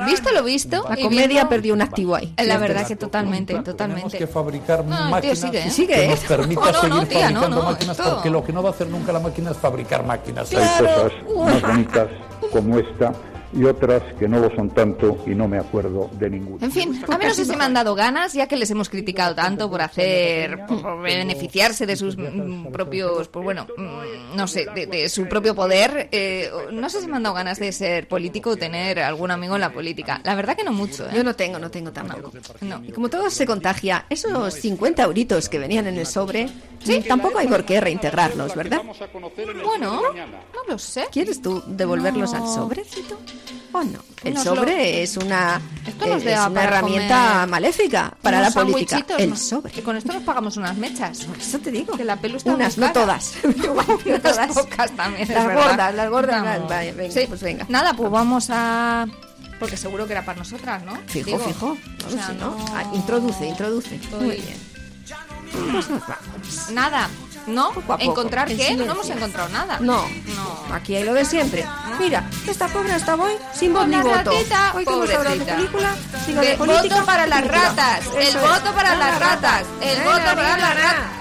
Visto lo visto. La comedia viendo- perdió un activo ahí. La verdad que totalmente, Tenemos totalmente. que fabricar No, tío máquinas sigue, ¿eh? Sigue, que ¿eh? nos permita No, seguir tía, fabricando no, máquinas, esto- porque lo que no va a hacer nunca la máquina es fabricar máquinas. Claro. Hay cosas más bonitas como esta y otras que no lo son tanto y no me acuerdo de ninguna. En fin, a mí no sé si me han dado ganas, ya que les hemos criticado tanto por hacer, por beneficiarse de sus mm, propios, pues bueno, mm, no sé, de, de su propio poder. eh, no sé si me han dado ganas de ser político o tener algún amigo en la política. La verdad que no mucho, ¿eh? Yo no tengo, no tengo tampoco. No. Y como todo se contagia, esos 50 euritos que venían en el sobre, tampoco hay por qué reintegrarlos, ¿verdad? Bueno, no lo sé. ¿Quieres tú devolverlos al sobrecito? ¿O no? El Nos sobre lo- es una, eh, es una herramienta comer maléfica para la política. El ¿no? sobre. Que con esto nos pagamos unas mechas. Eso te digo. Que la pelu está Unas, no todas. Unas pocas también. Las verdad. gordas, las gordas. Vamos. Vaya, venga, Sí, pues venga. Nada, pues vamos a. Porque seguro que era para nosotras, ¿no? Fijo, Digo, fijo. o No sea, sé, ¿no? no- Ah, introduce, introduce. Muy bien. Pues nos vamos. Nada, ¿no? ¿Encontrar en qué? No hemos encontrado nada. No, No. Aquí hay lo de siempre. Mira, esta pobre hasta hoy sin voz ni voto. ratita, Hoy que hemos hablado de película, digo De de política. voto para las ratas, el voto para las ratas, el voto para las ratas.